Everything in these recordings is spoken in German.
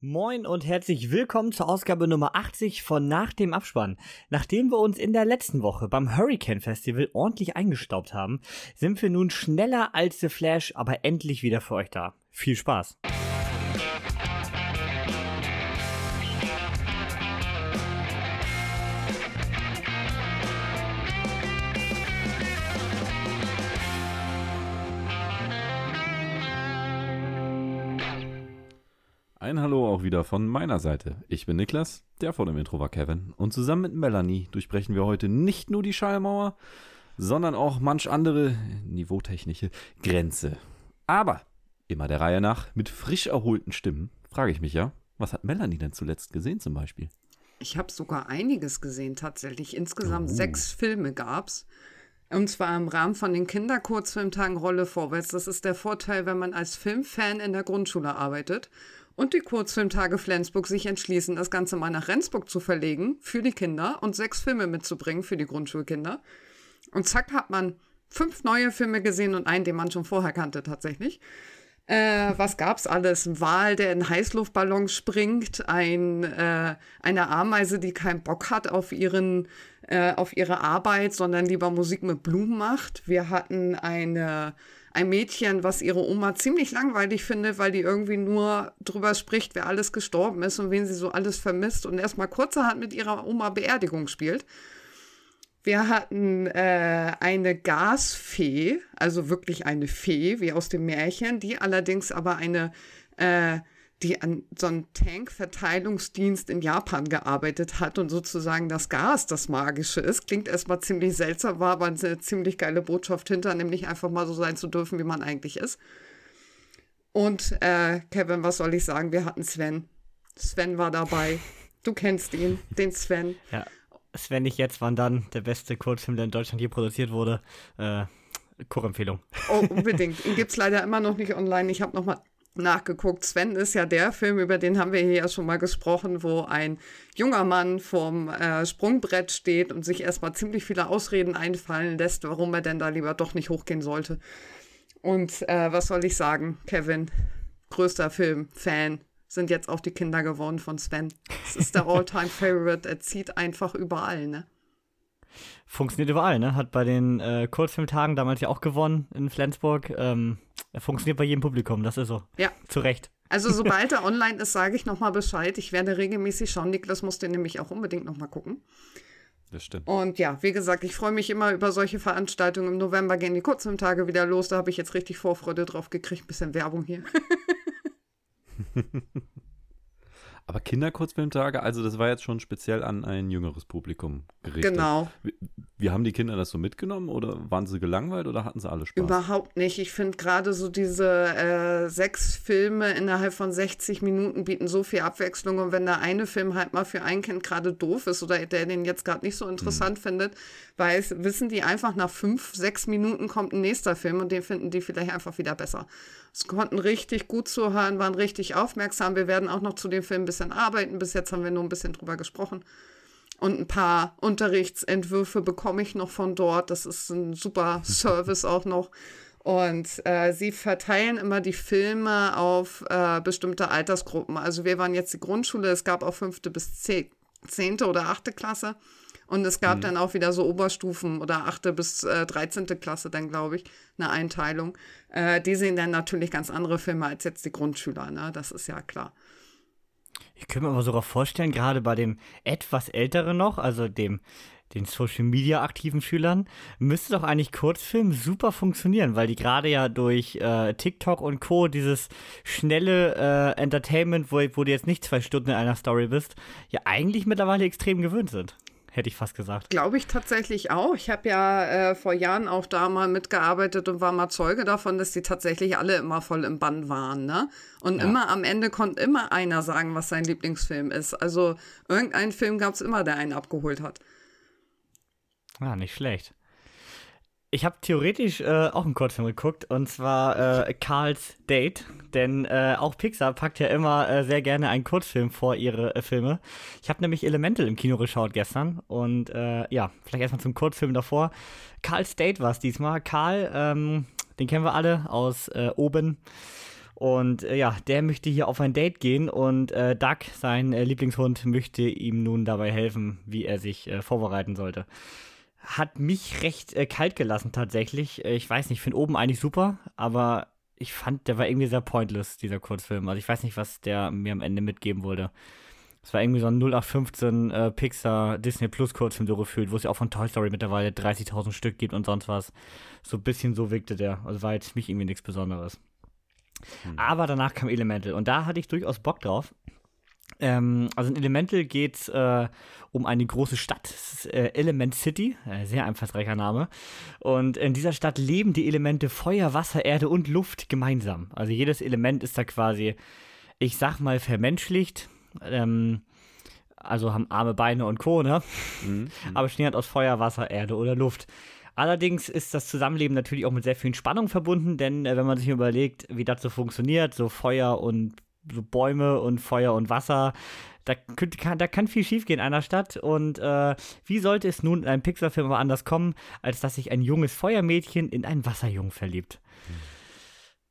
Moin und herzlich willkommen zur Ausgabe Nummer 80 von Nach dem Abspann. Nachdem wir uns in der letzten Woche beim Hurricane Festival ordentlich eingestaubt haben, sind wir nun schneller als The Flash, aber endlich wieder für euch da. Viel Spaß! Ein Hallo auch wieder von meiner Seite. Ich bin Niklas, der vor dem Intro war Kevin. Und zusammen mit Melanie durchbrechen wir heute nicht nur die Schallmauer, sondern auch manch andere niveautechnische Grenze. Aber immer der Reihe nach mit frisch erholten Stimmen frage ich mich ja, was hat Melanie denn zuletzt gesehen zum Beispiel? Ich habe sogar einiges gesehen tatsächlich. Insgesamt oh. sechs Filme gab's. Und zwar im Rahmen von den Kinderkurzfilmtagen Rolle vorwärts. Das ist der Vorteil, wenn man als Filmfan in der Grundschule arbeitet und die Kurzfilmtage Flensburg sich entschließen, das Ganze mal nach Rendsburg zu verlegen für die Kinder und sechs Filme mitzubringen für die Grundschulkinder. Und zack hat man fünf neue Filme gesehen und einen, den man schon vorher kannte tatsächlich. Äh, was gab's alles? Ein Wal, der in Heißluftballons springt, ein, äh, eine Ameise, die keinen Bock hat auf ihren, äh, auf ihre Arbeit, sondern lieber Musik mit Blumen macht. Wir hatten eine ein Mädchen, was ihre Oma ziemlich langweilig findet, weil die irgendwie nur drüber spricht, wer alles gestorben ist und wen sie so alles vermisst und erstmal kurzerhand mit ihrer Oma Beerdigung spielt. Wir hatten äh, eine Gasfee, also wirklich eine Fee, wie aus dem Märchen, die allerdings aber eine äh, die an so einem Tankverteilungsdienst in Japan gearbeitet hat und sozusagen das Gas das Magische ist. Klingt erstmal ziemlich seltsam, war aber eine ziemlich geile Botschaft hinter, nämlich einfach mal so sein zu dürfen, wie man eigentlich ist. Und äh, Kevin, was soll ich sagen? Wir hatten Sven. Sven war dabei. Du kennst ihn, den Sven. Ja, Sven nicht jetzt, wann dann der beste Kurzfilm, der in Deutschland je produziert wurde. Äh, Kurempfehlung. Oh, unbedingt. Ihn gibt's leider immer noch nicht online. Ich habe noch mal nachgeguckt. Sven ist ja der Film, über den haben wir hier ja schon mal gesprochen, wo ein junger Mann vorm äh, Sprungbrett steht und sich erstmal ziemlich viele Ausreden einfallen lässt, warum er denn da lieber doch nicht hochgehen sollte. Und äh, was soll ich sagen, Kevin, größter Film-Fan, sind jetzt auch die Kinder geworden von Sven. Das ist der All-Time-Favorite. Er zieht einfach überall, ne? Funktioniert überall, ne? Hat bei den äh, Kurzfilmtagen damals ja auch gewonnen in Flensburg. Ähm, er funktioniert bei jedem Publikum, das ist so. Ja. Zu Recht. Also sobald er online ist, sage ich nochmal Bescheid. Ich werde regelmäßig schauen. Niklas muss den nämlich auch unbedingt nochmal gucken. Das stimmt. Und ja, wie gesagt, ich freue mich immer über solche Veranstaltungen. Im November gehen die Kurzfilmtage wieder los. Da habe ich jetzt richtig Vorfreude drauf gekriegt. Bisschen Werbung hier. Aber Kinderkurzfilmtage, also das war jetzt schon speziell an ein jüngeres Publikum gerichtet. Genau. Wie, wie, haben die Kinder das so mitgenommen oder waren sie gelangweilt oder hatten sie alle Spaß? Überhaupt nicht. Ich finde gerade so diese äh, sechs Filme innerhalb von 60 Minuten bieten so viel Abwechslung und wenn der eine Film halt mal für ein Kind gerade doof ist oder der den jetzt gerade nicht so interessant hm. findet, weiß, wissen die einfach nach fünf, sechs Minuten kommt ein nächster Film und den finden die vielleicht einfach wieder besser. Es konnten richtig gut zuhören, waren richtig aufmerksam. Wir werden auch noch zu dem Film ein bisschen arbeiten. Bis jetzt haben wir nur ein bisschen drüber gesprochen. Und ein paar Unterrichtsentwürfe bekomme ich noch von dort. Das ist ein super Service auch noch. Und äh, sie verteilen immer die Filme auf äh, bestimmte Altersgruppen. Also wir waren jetzt die Grundschule, es gab auch fünfte bis zehnte oder achte Klasse. Und es gab mhm. dann auch wieder so Oberstufen oder achte bis äh, 13. Klasse dann, glaube ich, eine Einteilung. Äh, die sehen dann natürlich ganz andere Filme als jetzt die Grundschüler, ne? Das ist ja klar. Ich könnte mir aber sogar vorstellen, gerade bei dem etwas älteren noch, also dem den Social Media aktiven Schülern, müsste doch eigentlich Kurzfilm super funktionieren, weil die gerade ja durch äh, TikTok und Co. dieses schnelle äh, Entertainment, wo, wo du jetzt nicht zwei Stunden in einer Story bist, ja eigentlich mittlerweile extrem gewöhnt sind hätte ich fast gesagt. Glaube ich tatsächlich auch. Ich habe ja äh, vor Jahren auch da mal mitgearbeitet und war mal Zeuge davon, dass die tatsächlich alle immer voll im Bann waren. Ne? Und ja. immer am Ende konnte immer einer sagen, was sein Lieblingsfilm ist. Also irgendeinen Film gab es immer, der einen abgeholt hat. Ja, nicht schlecht. Ich habe theoretisch äh, auch einen Kurzfilm geguckt und zwar äh, Carls Date, denn äh, auch Pixar packt ja immer äh, sehr gerne einen Kurzfilm vor ihre äh, Filme. Ich habe nämlich Elemental im Kino geschaut gestern und äh, ja, vielleicht erstmal zum Kurzfilm davor. Carl's Date war es diesmal. Karl, ähm, den kennen wir alle aus Oben Und äh, ja, der möchte hier auf ein Date gehen und äh, Duck, sein äh, Lieblingshund, möchte ihm nun dabei helfen, wie er sich vorbereiten sollte. Hat mich recht äh, kalt gelassen tatsächlich. Äh, ich weiß nicht, ich finde oben eigentlich super, aber ich fand, der war irgendwie sehr pointless, dieser Kurzfilm. Also ich weiß nicht, was der mir am Ende mitgeben wollte. Es war irgendwie so ein 0815 äh, Pixar Disney Plus Kurzfilm so gefühlt, wo es ja auch von Toy Story mittlerweile 30.000 Stück gibt und sonst was. So ein bisschen so wirkte der. Also war jetzt für mich irgendwie nichts Besonderes. Mhm. Aber danach kam Elemental und da hatte ich durchaus Bock drauf. Ähm, also in Elemental geht es äh, um eine große Stadt, äh, Element City, äh, sehr einfallsreicher Name. Und in dieser Stadt leben die Elemente Feuer, Wasser, Erde und Luft gemeinsam. Also jedes Element ist da quasi, ich sag mal, vermenschlicht. Ähm, also haben Arme, Beine und Co. Ne? Mhm. Aber bestehen halt aus Feuer, Wasser, Erde oder Luft. Allerdings ist das Zusammenleben natürlich auch mit sehr vielen Spannungen verbunden, denn äh, wenn man sich überlegt, wie das so funktioniert, so Feuer und so Bäume und Feuer und Wasser, da, kann, da kann viel schiefgehen in einer Stadt. Und äh, wie sollte es nun in einem Pixar-Film aber anders kommen, als dass sich ein junges Feuermädchen in einen Wasserjungen verliebt?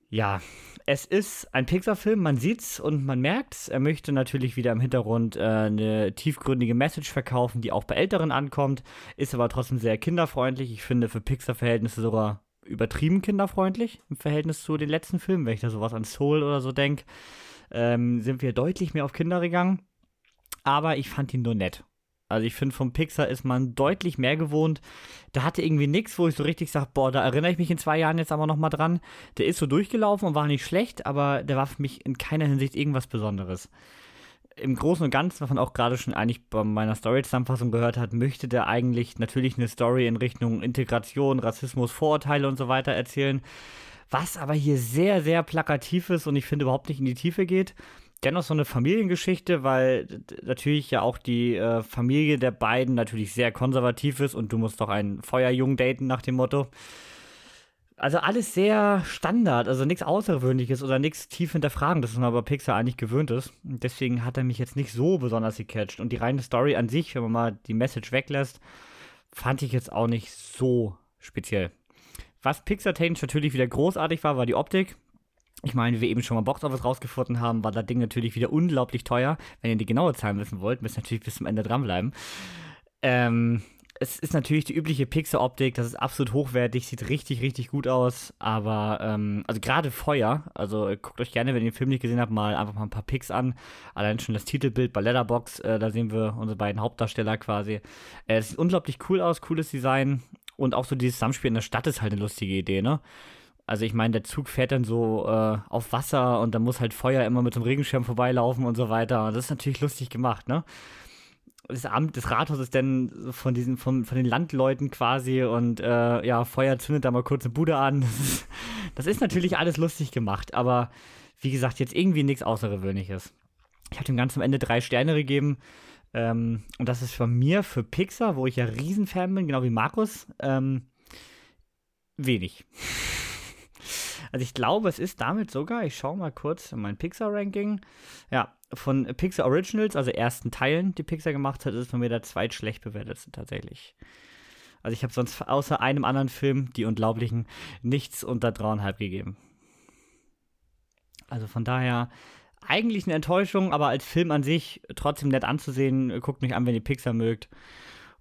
Ja, es ist ein Pixar-Film, man sieht's und man merkt's. Er möchte natürlich wieder im Hintergrund äh, eine tiefgründige Message verkaufen, die auch bei Älteren ankommt, ist aber trotzdem sehr kinderfreundlich. Ich finde für Pixar-Verhältnisse sogar übertrieben kinderfreundlich im Verhältnis zu den letzten Filmen, wenn ich da sowas an Soul oder so denke, ähm, sind wir deutlich mehr auf Kinder gegangen. Aber ich fand ihn nur nett. Also ich finde, vom Pixar ist man deutlich mehr gewohnt. Da hatte irgendwie nichts, wo ich so richtig sage, boah, da erinnere ich mich in zwei Jahren jetzt aber nochmal dran. Der ist so durchgelaufen und war nicht schlecht, aber der war für mich in keiner Hinsicht irgendwas Besonderes. Im Großen und Ganzen, was man auch gerade schon eigentlich bei meiner Story-Zusammenfassung gehört hat, möchte der eigentlich natürlich eine Story in Richtung Integration, Rassismus, Vorurteile und so weiter erzählen. Was aber hier sehr, sehr plakativ ist und ich finde überhaupt nicht in die Tiefe geht dennoch so eine Familiengeschichte, weil natürlich ja auch die äh, Familie der beiden natürlich sehr konservativ ist und du musst doch einen Feuerjungen daten nach dem Motto. Also alles sehr Standard, also nichts Außergewöhnliches oder nichts tief hinterfragen, das man aber Pixar eigentlich gewöhnt ist. Deswegen hat er mich jetzt nicht so besonders gecatcht. Und die reine Story an sich, wenn man mal die Message weglässt, fand ich jetzt auch nicht so speziell. Was Pixar-technisch natürlich wieder großartig war, war die Optik. Ich meine, wie wir eben schon mal Box Office rausgefunden haben, war das Ding natürlich wieder unglaublich teuer. Wenn ihr die genaue Zahl wissen wollt, müsst ihr natürlich bis zum Ende dranbleiben. Ähm, es ist natürlich die übliche Pixar-Optik, das ist absolut hochwertig, sieht richtig, richtig gut aus, aber, ähm, also gerade Feuer, also guckt euch gerne, wenn ihr den Film nicht gesehen habt, mal einfach mal ein paar Pics an. Allein schon das Titelbild bei Letterbox, äh, da sehen wir unsere beiden Hauptdarsteller quasi. Äh, es sieht unglaublich cool aus, cooles Design und auch so dieses Zusammenspiel in der Stadt ist halt eine lustige Idee, ne? Also ich meine, der Zug fährt dann so äh, auf Wasser und da muss halt Feuer immer mit so einem Regenschirm vorbeilaufen und so weiter. Das ist natürlich lustig gemacht, ne? Das Amt des Rathaus ist dann von diesen, von, von den Landleuten quasi und äh, ja, Feuer zündet da mal kurz eine Bude an. Das ist, das ist natürlich alles lustig gemacht, aber wie gesagt, jetzt irgendwie nichts Außergewöhnliches. Ich habe dem Ganzen am Ende drei Sterne gegeben. Ähm, und das ist von mir für Pixar, wo ich ja Riesenfan bin, genau wie Markus, ähm, wenig. Also ich glaube, es ist damit sogar, ich schaue mal kurz in mein Pixar-Ranking. Ja, von Pixar Originals, also ersten Teilen, die Pixar gemacht hat, ist es von mir der zweitschlecht bewertetste tatsächlich. Also ich habe sonst außer einem anderen Film, Die Unglaublichen, nichts unter dreieinhalb gegeben. Also von daher eigentlich eine Enttäuschung, aber als Film an sich trotzdem nett anzusehen. Guckt mich an, wenn ihr Pixar mögt.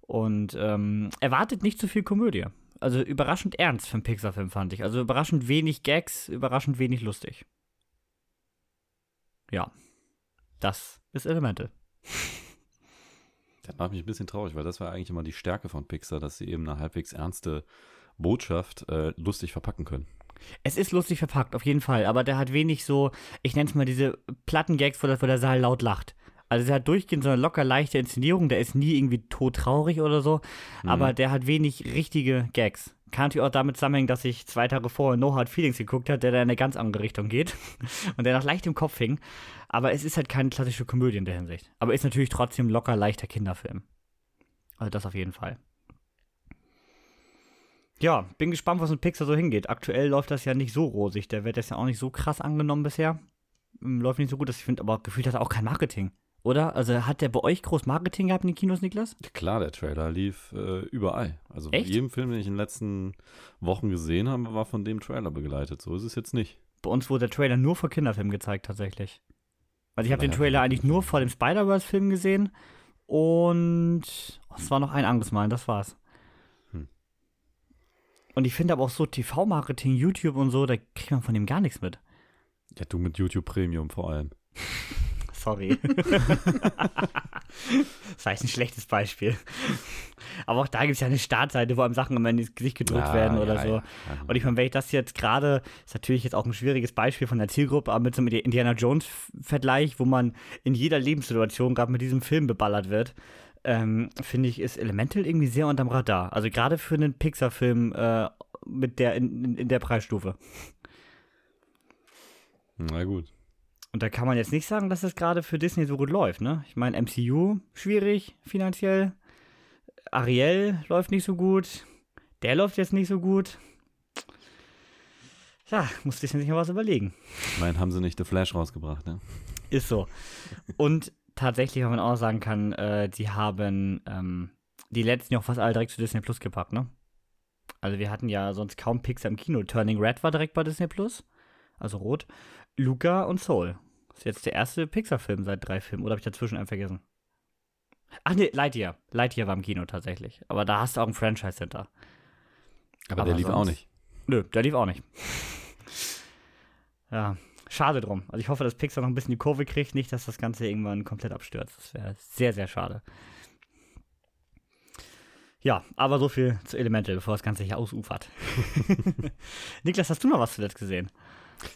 Und ähm, erwartet nicht zu viel Komödie also überraschend ernst für einen Pixar-Film, fand ich. Also überraschend wenig Gags, überraschend wenig lustig. Ja, das ist Elemente. Das macht mich ein bisschen traurig, weil das war eigentlich immer die Stärke von Pixar, dass sie eben eine halbwegs ernste Botschaft äh, lustig verpacken können. Es ist lustig verpackt, auf jeden Fall, aber der hat wenig so, ich nenne es mal diese Platten-Gags, wo, wo der Saal laut lacht. Also der hat durchgehend so eine locker leichte Inszenierung, der ist nie irgendwie todtraurig oder so, mhm. aber der hat wenig richtige Gags. Kann natürlich auch damit zusammenhängen, dass ich zwei Tage vorher No Hard Feelings geguckt habe, der da in eine ganz andere Richtung geht und der noch leicht im Kopf hing. Aber es ist halt keine klassische Komödie in der Hinsicht. Aber ist natürlich trotzdem locker leichter Kinderfilm. Also das auf jeden Fall. Ja, bin gespannt, was mit Pixar so hingeht. Aktuell läuft das ja nicht so rosig. Der wird jetzt ja auch nicht so krass angenommen bisher. Hm, läuft nicht so gut, dass ich finde, aber gefühlt hat er auch kein Marketing oder? Also hat der bei euch groß Marketing gehabt in den Kinos, Niklas? Klar, der Trailer lief äh, überall. Also Echt? jedem Film, den ich in den letzten Wochen gesehen habe, war von dem Trailer begleitet. So ist es jetzt nicht. Bei uns wurde der Trailer nur vor Kinderfilmen gezeigt, tatsächlich. Also ich habe den Trailer eigentlich nur vor dem Spider-Verse-Film gesehen und oh, es war noch ein anderes Mal, das war's. Und ich finde aber auch so TV-Marketing, YouTube und so, da kriegt man von dem gar nichts mit. Ja, du mit YouTube Premium vor allem. Sorry. das war jetzt ein schlechtes Beispiel. Aber auch da gibt es ja eine Startseite, wo einem Sachen immer ins Gesicht gedrückt Ja, werden oder ja, so. ja. Und ich meine, wenn ich das jetzt gerade, ist natürlich jetzt auch ein schwieriges Beispiel von der Zielgruppe, aber mit so einem Indiana Jones-Vergleich, wo man in jeder Lebenssituation gerade mit diesem Film beballert wird, ähm, finde ich, ist Elemental irgendwie sehr unterm Radar. Also gerade für einen Pixar-Film äh, mit der in, in, in der Preisstufe. Na gut. Und da kann man jetzt nicht sagen, dass das gerade für Disney so gut läuft, ne? Ich meine, MCU schwierig finanziell. Ariel läuft nicht so gut. Der läuft jetzt nicht so gut. Ja, muss Disney sich mal was überlegen. Ich meine, haben sie nicht The Flash rausgebracht, ne? Ist so. Und tatsächlich, wenn man auch sagen kann, äh, die haben ähm, die letzten ja auch fast alle direkt zu Disney Plus gepackt, ne? Also wir hatten ja sonst kaum Pixar im Kino. Turning Red war direkt bei Disney Plus, also rot. Luca und Soul. Ist jetzt der erste Pixar-Film seit drei Filmen. Oder habe ich dazwischen einen vergessen? Ach nee, Lightyear. Lightyear war im Kino tatsächlich. Aber da hast du auch ein Franchise hinter. Aber, Aber der lief auch nicht. Nö, der lief auch nicht. ja, schade drum. Also ich hoffe, dass Pixar noch ein bisschen die Kurve kriegt, nicht, dass das Ganze irgendwann komplett abstürzt. Das wäre sehr, sehr schade. Ja, aber so viel zu Elemental, bevor das Ganze hier ausufert. Niklas, hast du noch was zuletzt gesehen?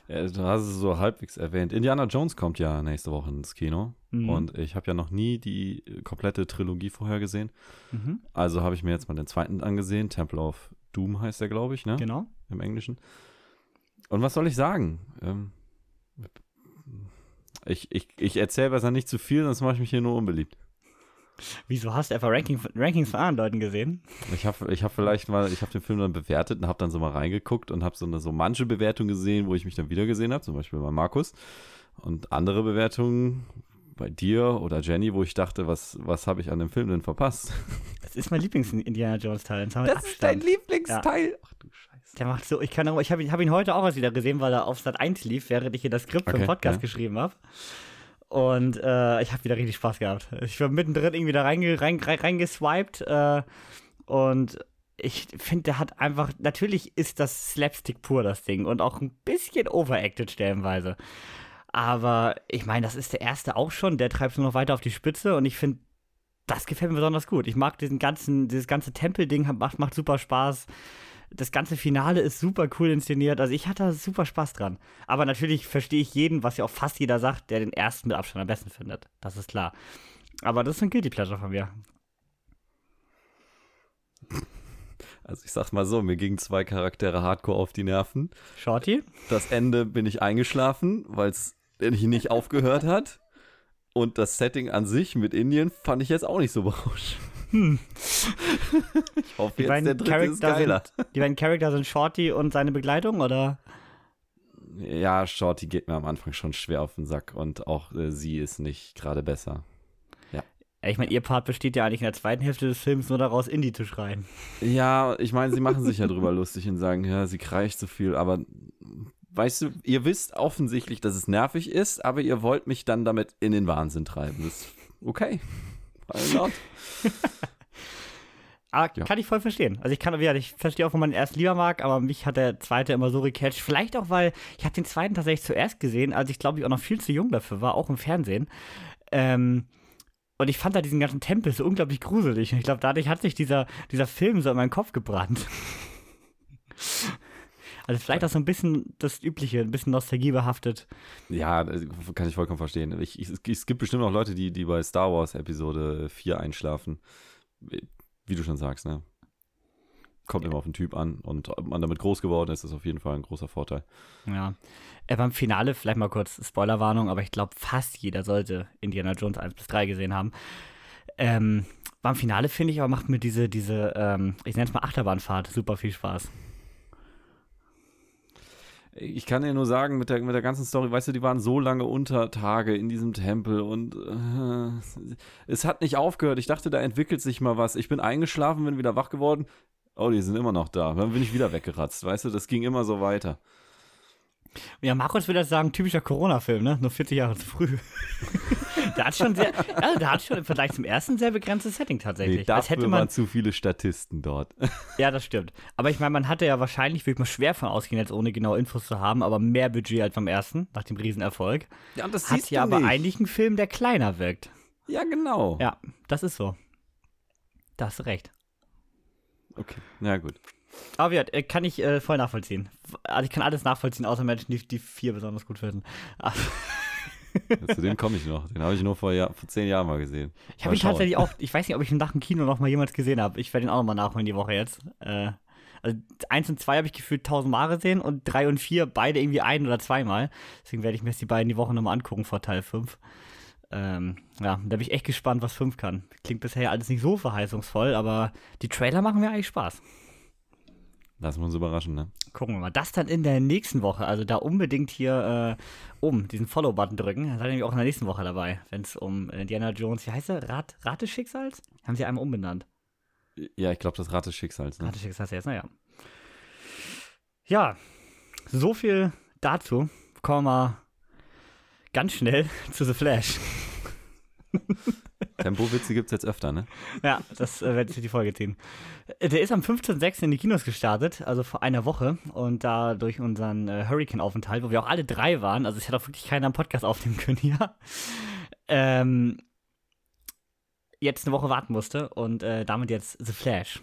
Ja, du hast es so halbwegs erwähnt. Indiana Jones kommt ja nächste Woche ins Kino. Mhm. Und ich habe ja noch nie die äh, komplette Trilogie vorher gesehen. Mhm, Also habe ich mir jetzt mal den zweiten angesehen. Temple of Doom heißt der, glaube ich, ne? genau. Im Englischen. Und was soll ich sagen? Ähm, ich ich, ich erzähle besser nicht zu viel, sonst mache ich mich hier nur unbeliebt. Wieso hast du einfach Ranking, Rankings von anderen Leuten gesehen? Ich habe ich hab vielleicht mal, ich habe den Film dann bewertet und habe dann so mal reingeguckt und habe so eine so manche Bewertung gesehen, wo ich mich dann wieder gesehen habe, zum Beispiel bei Markus. Und andere Bewertungen bei dir oder Jenny, wo ich dachte, was, was habe ich an dem Film denn verpasst? Das ist mein Lieblings-Indiana Jones-Teil. Das, wir mit Abstand. Lieblingsteil. Ach du Scheiße. Der macht so, ich kann auch, ich habe ihn, hab ihn heute auch erst wieder gesehen, weil er auf Sat 1 lief, während ich hier das Skript für den Okay, Podcast ja. geschrieben habe. Und äh, ich habe wieder richtig Spaß gehabt. Ich war mittendrin irgendwie da reinge, rein, rein, reingeswiped äh, und ich finde, der hat einfach, natürlich ist das Slapstick pur, das Ding, und auch ein bisschen overacted stellenweise. Aber ich meine, das ist der erste auch schon, der treibt es nur noch weiter auf die Spitze und ich finde, das gefällt mir besonders gut. Ich mag diesen ganzen, dieses ganze Tempelding, macht, macht super Spaß. Das ganze Finale ist super cool inszeniert. Also ich hatte da super Spaß dran. Aber natürlich verstehe ich jeden, was ja auch fast jeder sagt, der den ersten mit Abstand am besten findet. Das ist klar. Aber das ist ein Guilty Pleasure von mir. Also ich sag's mal so, mir gingen zwei Charaktere hardcore auf die Nerven. Shorty? Das Ende bin ich eingeschlafen, weil es nicht aufgehört hat. Und das Setting an sich mit Indien fand ich jetzt auch nicht so berauschend. Ich hoffe Die jetzt, der dritte ist Charakter geiler. sind, die beiden Charakter sind Shorty und seine Begleitung, oder? Ja, Shorty geht mir am Anfang schon schwer auf den Sack und auch äh, sie ist nicht gerade besser. Ja, Ich meine, ihr Part besteht ja eigentlich in der zweiten Hälfte des Films nur daraus, Indie zu schreien. Ja, ich meine, sie machen sich ja drüber lustig und sagen, ja, sie kreischt so viel, aber weißt du, ihr wisst offensichtlich, dass es nervig ist, aber ihr wollt mich dann damit in den Wahnsinn treiben. Das ist okay. Not? Aber Ja. kann ich voll verstehen. Also ich kann, ja, ich verstehe auch, wenn man den erst lieber mag, aber mich hat der zweite immer so gecatcht. Vielleicht auch, weil ich habe den zweiten tatsächlich zuerst gesehen, als ich glaube ich auch noch viel zu jung dafür war, auch im Fernsehen. Ähm, und ich fand da diesen ganzen Tempel so unglaublich gruselig. Und ich glaube, dadurch hat sich dieser, dieser Film so in meinen Kopf gebrannt. Also vielleicht auch so ein bisschen das Übliche, ein bisschen Nostalgie behaftet. Ja, das kann ich vollkommen verstehen. Ich, ich, es gibt bestimmt auch Leute, die, die bei Star Wars Episode 4 einschlafen. Wie du schon sagst, ne? Kommt immer auf den Typ an und ob man damit groß geworden ist, ist auf jeden Fall ein großer Vorteil. Ja. Äh, beim Finale, vielleicht mal kurz Spoilerwarnung, aber ich glaube, fast jeder sollte Indiana Jones 1 bis 3 gesehen haben. Ähm, beim Finale finde ich aber macht mir diese, diese, ähm, ich nenne es mal Achterbahnfahrt, super viel Spaß. Ich kann dir nur sagen, mit der, mit der ganzen Story, weißt du, die waren so lange unter Tage in diesem Tempel und äh, es hat nicht aufgehört. Ich dachte, da entwickelt sich mal was. Ich bin eingeschlafen, bin wieder wach geworden. Oh, die sind immer noch da. Dann bin ich wieder weggeratzt, weißt du, das ging immer so weiter. Ja, Markus will das sagen, typischer Corona-Film, ne? Nur 40 Jahre zu früh. der hat schon sehr, ja, der hat schon im Vergleich zum ersten sehr begrenztes Setting tatsächlich. Nee, dafür hätte man waren zu viele Statisten dort. ja, das stimmt. Aber ich meine, man hatte ja wahrscheinlich, würde ich mal schwer von ausgehen, jetzt ohne genaue Infos zu haben, aber mehr Budget als beim ersten, nach dem Riesenerfolg. Ja, und das hat ja aber eigentlich einen Film, der kleiner wirkt. Ja, genau. Ja, das ist so. Da hast du recht. Okay, na gut. Aber ja, äh, kann ich äh, voll nachvollziehen. Also ich kann alles nachvollziehen, außer Menschen, die die vier besonders gut finden. Zu dem komme ich noch. Den habe ich nur vor, Jahr, vor zehn Jahren mal gesehen. Ich habe ihn schauen. tatsächlich auch, ich weiß nicht, ob ich ihn nach dem Kino noch mal jemals gesehen habe. Ich werde ihn auch noch mal nachholen die Woche jetzt. Äh, also eins und zwei habe ich gefühlt tausendmal gesehen und drei und vier beide irgendwie ein oder zweimal. Deswegen werde ich mir jetzt die beiden die Woche nochmal angucken vor Teil 5. Ähm, ja, da bin ich echt gespannt, was 5 kann. Klingt bisher alles nicht so verheißungsvoll, aber die Trailer machen mir eigentlich Spaß. Lassen wir uns überraschen, ne? Gucken wir mal. Das dann in der nächsten Woche. Also da unbedingt hier äh, oben diesen Follow-Button drücken. Dann seid ihr nämlich auch in der nächsten Woche dabei, wenn es um Indiana Jones, wie heißt er? Rat, Rat des Schicksals? Haben sie einmal umbenannt. Ja, ich glaube, das Rat des Schicksals, ne? Rat des Schicksals jetzt, naja. Ja, so viel dazu. Kommen wir mal ganz schnell zu The Flash. Tempowitze gibt es jetzt öfter, ne? Ja, das äh, werde ich für die Folge ziehen. Äh, der ist am 15.06. in die Kinos gestartet, also vor einer Woche. Und da durch unseren äh, Hurricane-Aufenthalt, wo wir auch alle drei waren, also es hätte auch wirklich keiner am Podcast aufnehmen können hier, ähm, jetzt eine Woche warten musste und äh, damit jetzt The Flash.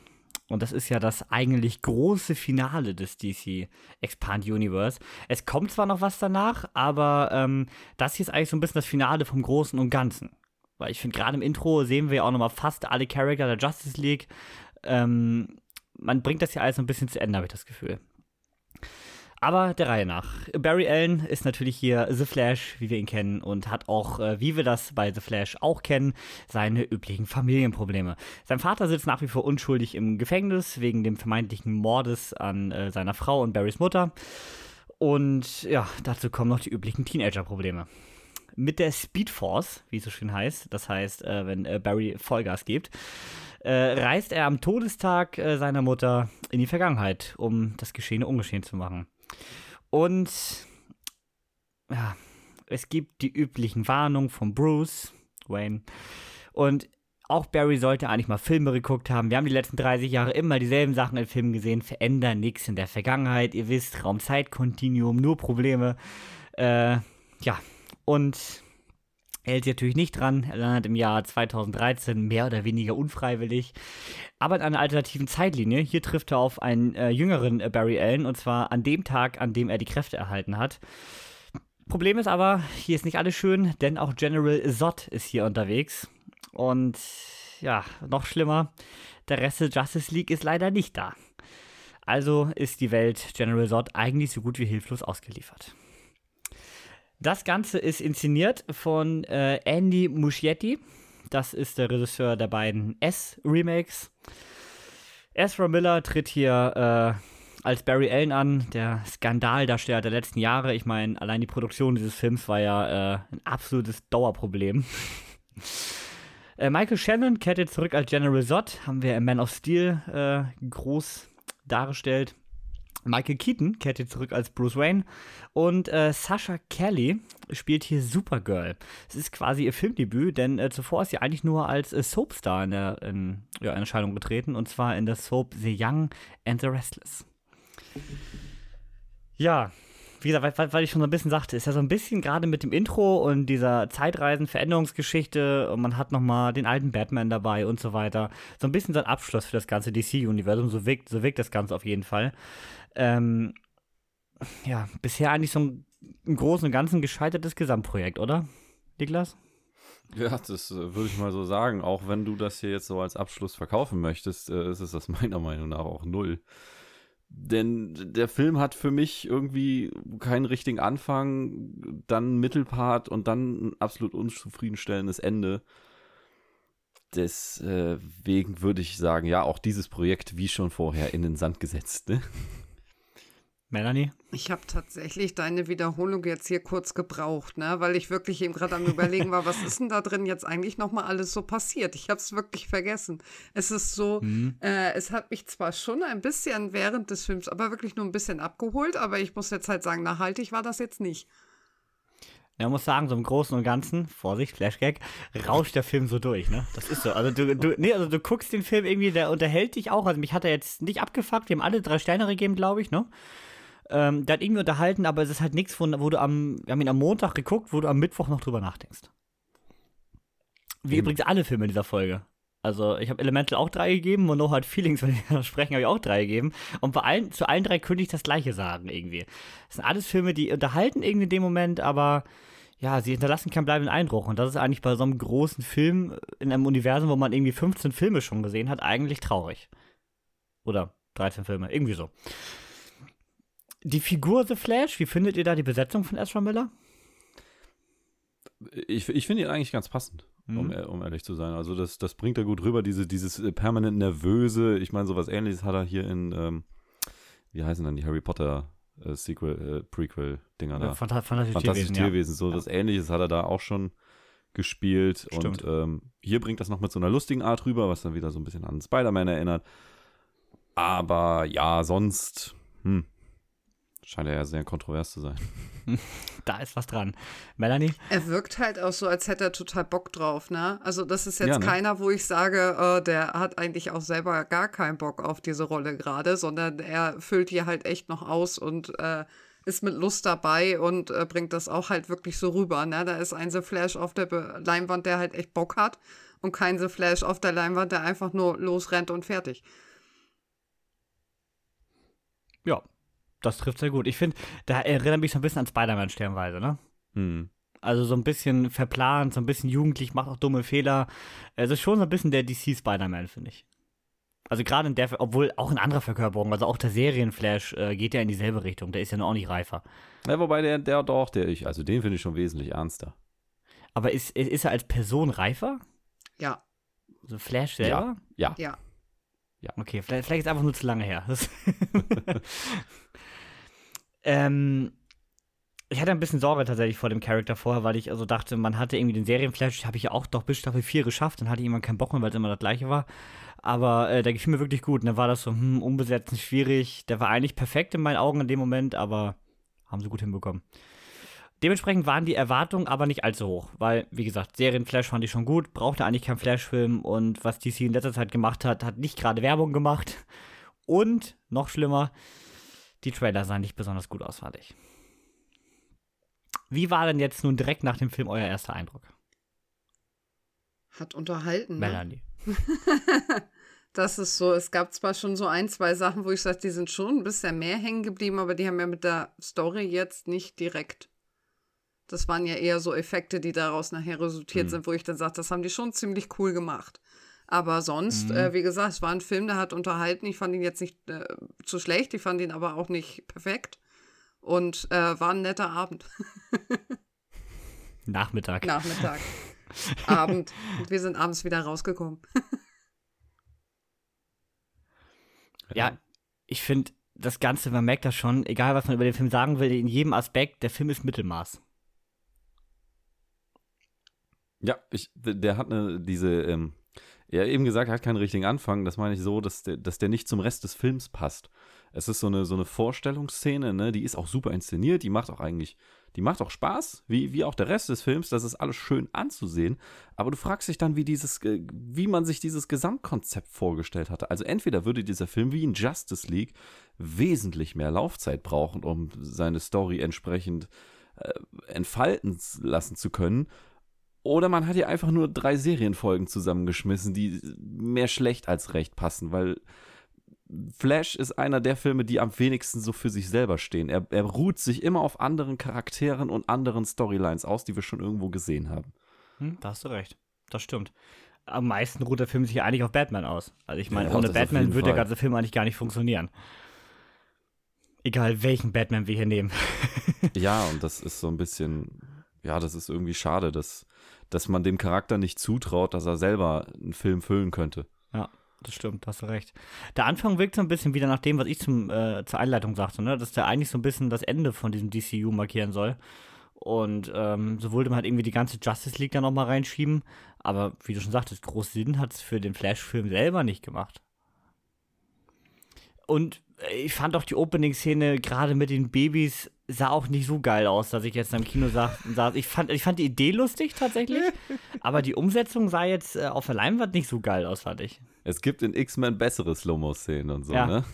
Und das ist ja das eigentlich große Finale des DC Expand Universe. Es kommt zwar noch was danach, aber ähm, das hier ist eigentlich so ein bisschen das Finale vom Großen und Ganzen. Weil ich finde, gerade im Intro sehen wir auch nochmal fast alle Charakter der Justice League. Ähm, man bringt das ja alles ein bisschen zu Ende, habe ich das Gefühl. Aber der Reihe nach. Barry Allen ist natürlich hier The Flash, wie wir ihn kennen, und hat auch, äh, wie wir das bei The Flash auch kennen, seine üblichen Familienprobleme. Sein Vater sitzt nach wie vor unschuldig im Gefängnis wegen dem vermeintlichen Mordes an äh, seiner Frau und Barrys Mutter. Und ja, dazu kommen noch die üblichen Teenager-Probleme mit der Speed Force, wie es so schön heißt, das heißt, äh, wenn äh, Barry Vollgas gibt, äh, reist er am Todestag äh, seiner Mutter in die Vergangenheit, um das Geschehene ungeschehen zu machen. Und ja, es gibt die üblichen Warnungen von Bruce Wayne. Und auch Barry sollte eigentlich mal Filme geguckt haben. Wir haben die letzten 30 Jahre immer dieselben Sachen in Filmen gesehen, verändern nichts in der Vergangenheit. Ihr wisst, Raum-Zeit-Kontinuum, nur Probleme. Äh, ja, und er hält sich natürlich nicht dran. Er landet im Jahr 2013 mehr oder weniger unfreiwillig. Aber in einer alternativen Zeitlinie. Hier trifft er auf einen äh, jüngeren äh, Barry Allen und zwar an dem Tag, an dem er die Kräfte erhalten hat. Problem ist aber, hier ist nicht alles schön, denn auch General Zod ist hier unterwegs. Und ja, noch schlimmer, der Rest der Justice League ist leider nicht da. Also ist die Welt General Zod eigentlich so gut wie hilflos ausgeliefert. Das Ganze ist inszeniert von äh, Andy Muschietti. Das ist der Regisseur der beiden S-Remakes. Ezra Miller tritt hier äh, als Barry Allen an, der Skandaldarsteller der letzten Jahre. Ich meine, allein die Produktion dieses Films war ja äh, ein absolutes Dauerproblem. Äh, Michael Shannon kehrt jetzt zurück als General Zod, haben wir im Man of Steel äh, groß dargestellt. Michael Keaton kehrt hier zurück als Bruce Wayne und äh, Sasha Kelly spielt hier Supergirl. Es ist quasi ihr Filmdebüt, denn äh, zuvor ist sie eigentlich nur als äh, Soapstar in, der, in, ja, in Erscheinung getreten und zwar in der Soap The Young and the Restless. Ja, wie gesagt, weil, weil, ich schon so ein bisschen sagte, ist ja so ein bisschen gerade mit dem Intro und dieser Zeitreisen-Veränderungsgeschichte und man hat nochmal den alten Batman dabei und so weiter. So ein bisschen so ein Abschluss für das ganze DC-Universum, so wirkt, so wirkt das Ganze auf jeden Fall ähm, ja, bisher eigentlich so ein im Großen und Ganzen gescheitertes Gesamtprojekt, oder, Niklas? Ja, das äh, würde ich mal so sagen. Auch wenn du das hier jetzt so als Abschluss verkaufen möchtest, äh, ist es das meiner Meinung nach auch null. Denn der Film hat für mich irgendwie keinen richtigen Anfang, dann einen Mittelpart und dann ein absolut unzufriedenstellendes Ende. Deswegen würde ich sagen, ja, auch dieses Projekt wie schon vorher in den Sand gesetzt. Ne? Melanie? Ich habe tatsächlich deine Wiederholung jetzt hier kurz gebraucht, ne? weil ich wirklich eben gerade am Überlegen war, was ist denn da drin jetzt eigentlich nochmal alles so passiert? Ich habe es wirklich vergessen. Es ist so, mhm. äh, es hat mich zwar schon ein bisschen während des Films, aber wirklich nur ein bisschen abgeholt, aber ich muss jetzt halt sagen, nachhaltig war das jetzt nicht. Ja, man muss sagen, so im Großen und Ganzen, Vorsicht, Flashgag, rauscht der Film so durch, ne? Das ist so. Also du, du, nee, also du guckst den Film irgendwie, der unterhält dich auch. Also mich hat er jetzt nicht abgefuckt. Wir haben alle drei Sterne gegeben, glaube ich, ne? Ähm, der hat irgendwie unterhalten, aber es ist halt nichts, wo du am, wir haben ihn am Montag geguckt, wo du am Mittwoch noch drüber nachdenkst. Wie mhm. übrigens alle Filme in dieser Folge. Also ich habe Elemental auch drei gegeben und No Hard Feelings, wenn wir sprechen, habe ich auch drei gegeben. Und bei allen, zu allen drei könnte ich das gleiche sagen irgendwie. Das sind alles Filme, die unterhalten irgendwie in dem Moment, aber ja, sie hinterlassen keinen bleibenden Eindruck. Und das ist eigentlich bei so einem großen Film in einem Universum, wo man irgendwie 15 Filme schon gesehen hat, eigentlich traurig. Oder 13 Filme, irgendwie so. Die Figur The Flash, wie findet ihr da die Besetzung von Ezra Miller? Ich, ich finde ihn eigentlich ganz passend, mhm. um, um, ehrlich zu sein. Also das, das bringt er gut rüber, diese, dieses äh, permanent Nervöse. Ich meine, sowas ähnliches hat er hier in, ähm, wie heißen dann die Harry Potter äh, Sequel, äh, Prequel-Dinger da. Phant Fantastische, Fantastische Tierwesen, Tierwesen. So ja. was ähnliches hat er da auch schon gespielt. Stimmt. Und ähm, hier bringt das noch mit so einer lustigen Art rüber, was dann wieder so ein bisschen an Spider-Man erinnert. Aber ja, sonst, hm, Scheint er ja sehr kontrovers zu sein. da ist was dran. Melanie? Er wirkt halt auch so, als hätte er total Bock drauf, ne? Also, das ist jetzt ja, ne? keiner, wo ich sage, äh, der hat eigentlich auch selber gar keinen Bock auf diese Rolle gerade, sondern er füllt die halt echt noch aus und äh, ist mit Lust dabei und äh, bringt das auch halt wirklich so rüber, ne? Da ist ein The Flash auf der Be Leinwand, der halt echt Bock hat und kein The Flash auf der Leinwand, der einfach nur losrennt und fertig. Ja, das trifft sehr gut. Ich finde, da erinnert mich so ein bisschen an Spider-Man sternweise, ne? Hm. Also so ein bisschen verplant, so ein bisschen jugendlich, macht auch dumme Fehler. Es ist schon so ein bisschen der DC Spider-Man, finde ich. Also gerade in der, obwohl auch in anderer Verkörperung, also auch der Serienflash äh, geht ja in dieselbe Richtung. Der ist ja noch auch nicht reifer. Ja, wobei der, der doch, der ich, also den finde ich schon wesentlich ernster. Aber ist, ist er als Person reifer? Ja. So Flash selber? Ja. Ja. ja. ja. Okay, vielleicht, vielleicht ist es einfach nur zu lange her. Ähm, ich hatte ein bisschen Sorge tatsächlich vor dem Charakter vorher, weil ich also dachte, man hatte irgendwie den Serienflash, habe ich ja auch doch bis Staffel 4 geschafft, dann hatte ich irgendwann keinen Bock mehr, weil es immer das gleiche war. Aber äh, der gefiel mir wirklich gut. Und dann war das so, hm, unbesetzt und schwierig. Der war eigentlich perfekt in meinen Augen in dem Moment, aber haben sie gut hinbekommen. Dementsprechend waren die Erwartungen aber nicht allzu hoch, weil, wie gesagt, Serienflash fand ich schon gut, brauchte eigentlich keinen Flashfilm und was DC in letzter Zeit gemacht hat, hat nicht gerade Werbung gemacht. Und, noch schlimmer, die Trailer sahen nicht besonders gut aus, fand ich. Wie war denn jetzt nun direkt nach dem Film euer erster Eindruck? Hat unterhalten. Ne? Melanie. das ist so, es gab zwar schon so ein, zwei Sachen, wo ich sage, die sind schon ein bisschen mehr hängen geblieben, aber die haben ja mit der Story jetzt nicht direkt. Das waren ja eher so Effekte, die daraus nachher resultiert mhm. sind, wo ich dann sage, das haben die schon ziemlich cool gemacht. Aber sonst, mhm. äh, wie gesagt, es war ein Film, der hat unterhalten. Ich fand ihn jetzt nicht äh, zu schlecht, ich fand ihn aber auch nicht perfekt. Und äh, war ein netter Abend. Nachmittag. Nachmittag. Abend. Und wir sind abends wieder rausgekommen. ja, ich finde, das Ganze, man merkt das schon, egal was man über den Film sagen will, in jedem Aspekt, der Film ist Mittelmaß. Ja, ich, der hat eine, diese, ähm, ja, eben gesagt, er hat keinen richtigen Anfang. Das meine ich so, dass der, dass der nicht zum Rest des Films passt. Es ist so eine, so eine Vorstellungsszene, ne? die ist auch super inszeniert, die macht auch eigentlich, die macht auch Spaß, wie, wie auch der Rest des Films. Das ist alles schön anzusehen. Aber du fragst dich dann, wie dieses, äh, wie man sich dieses Gesamtkonzept vorgestellt hatte. Also entweder würde dieser Film wie in Justice League wesentlich mehr Laufzeit brauchen, um seine Story entsprechend äh, entfalten lassen zu können. Oder man hat ja einfach nur drei Serienfolgen zusammengeschmissen, die mehr schlecht als recht passen, weil Flash ist einer der Filme, die am wenigsten so für sich selber stehen. Er, er ruht sich immer auf anderen Charakteren und anderen Storylines aus, die wir schon irgendwo gesehen haben. Hm, da hast du recht. Das stimmt. Am meisten ruht der Film sich eigentlich auf Batman aus. Also ich meine, ja, ohne Batman würde der ganze Film eigentlich gar nicht funktionieren. Egal welchen Batman wir hier nehmen. ja, und das ist so ein bisschen, ja, das ist irgendwie schade, dass dass man dem Charakter nicht zutraut, dass er selber einen Film füllen könnte. Ja. das stimmt, hast du recht. Der Anfang wirkt so ein bisschen wieder nach dem, was ich zum, äh, zur Einleitung sagte, ne? dass der eigentlich so ein bisschen das Ende von diesem DCU markieren soll. Und ähm, so wollte man halt irgendwie die ganze Justice League da nochmal reinschieben. Aber wie du schon sagtest, groß Sinn hat es für den Flash-Film selber nicht gemacht. Und ich fand auch die Opening-Szene gerade mit den Babys sah auch nicht so geil aus, dass ich jetzt im Kino saß. Ich fand, ich fand die Idee lustig tatsächlich, aber die Umsetzung sah jetzt äh, auf der Leinwand nicht so geil aus, fand ich. Es gibt in X-Men bessere Slow-Mo-Szenen und so, ja, ne?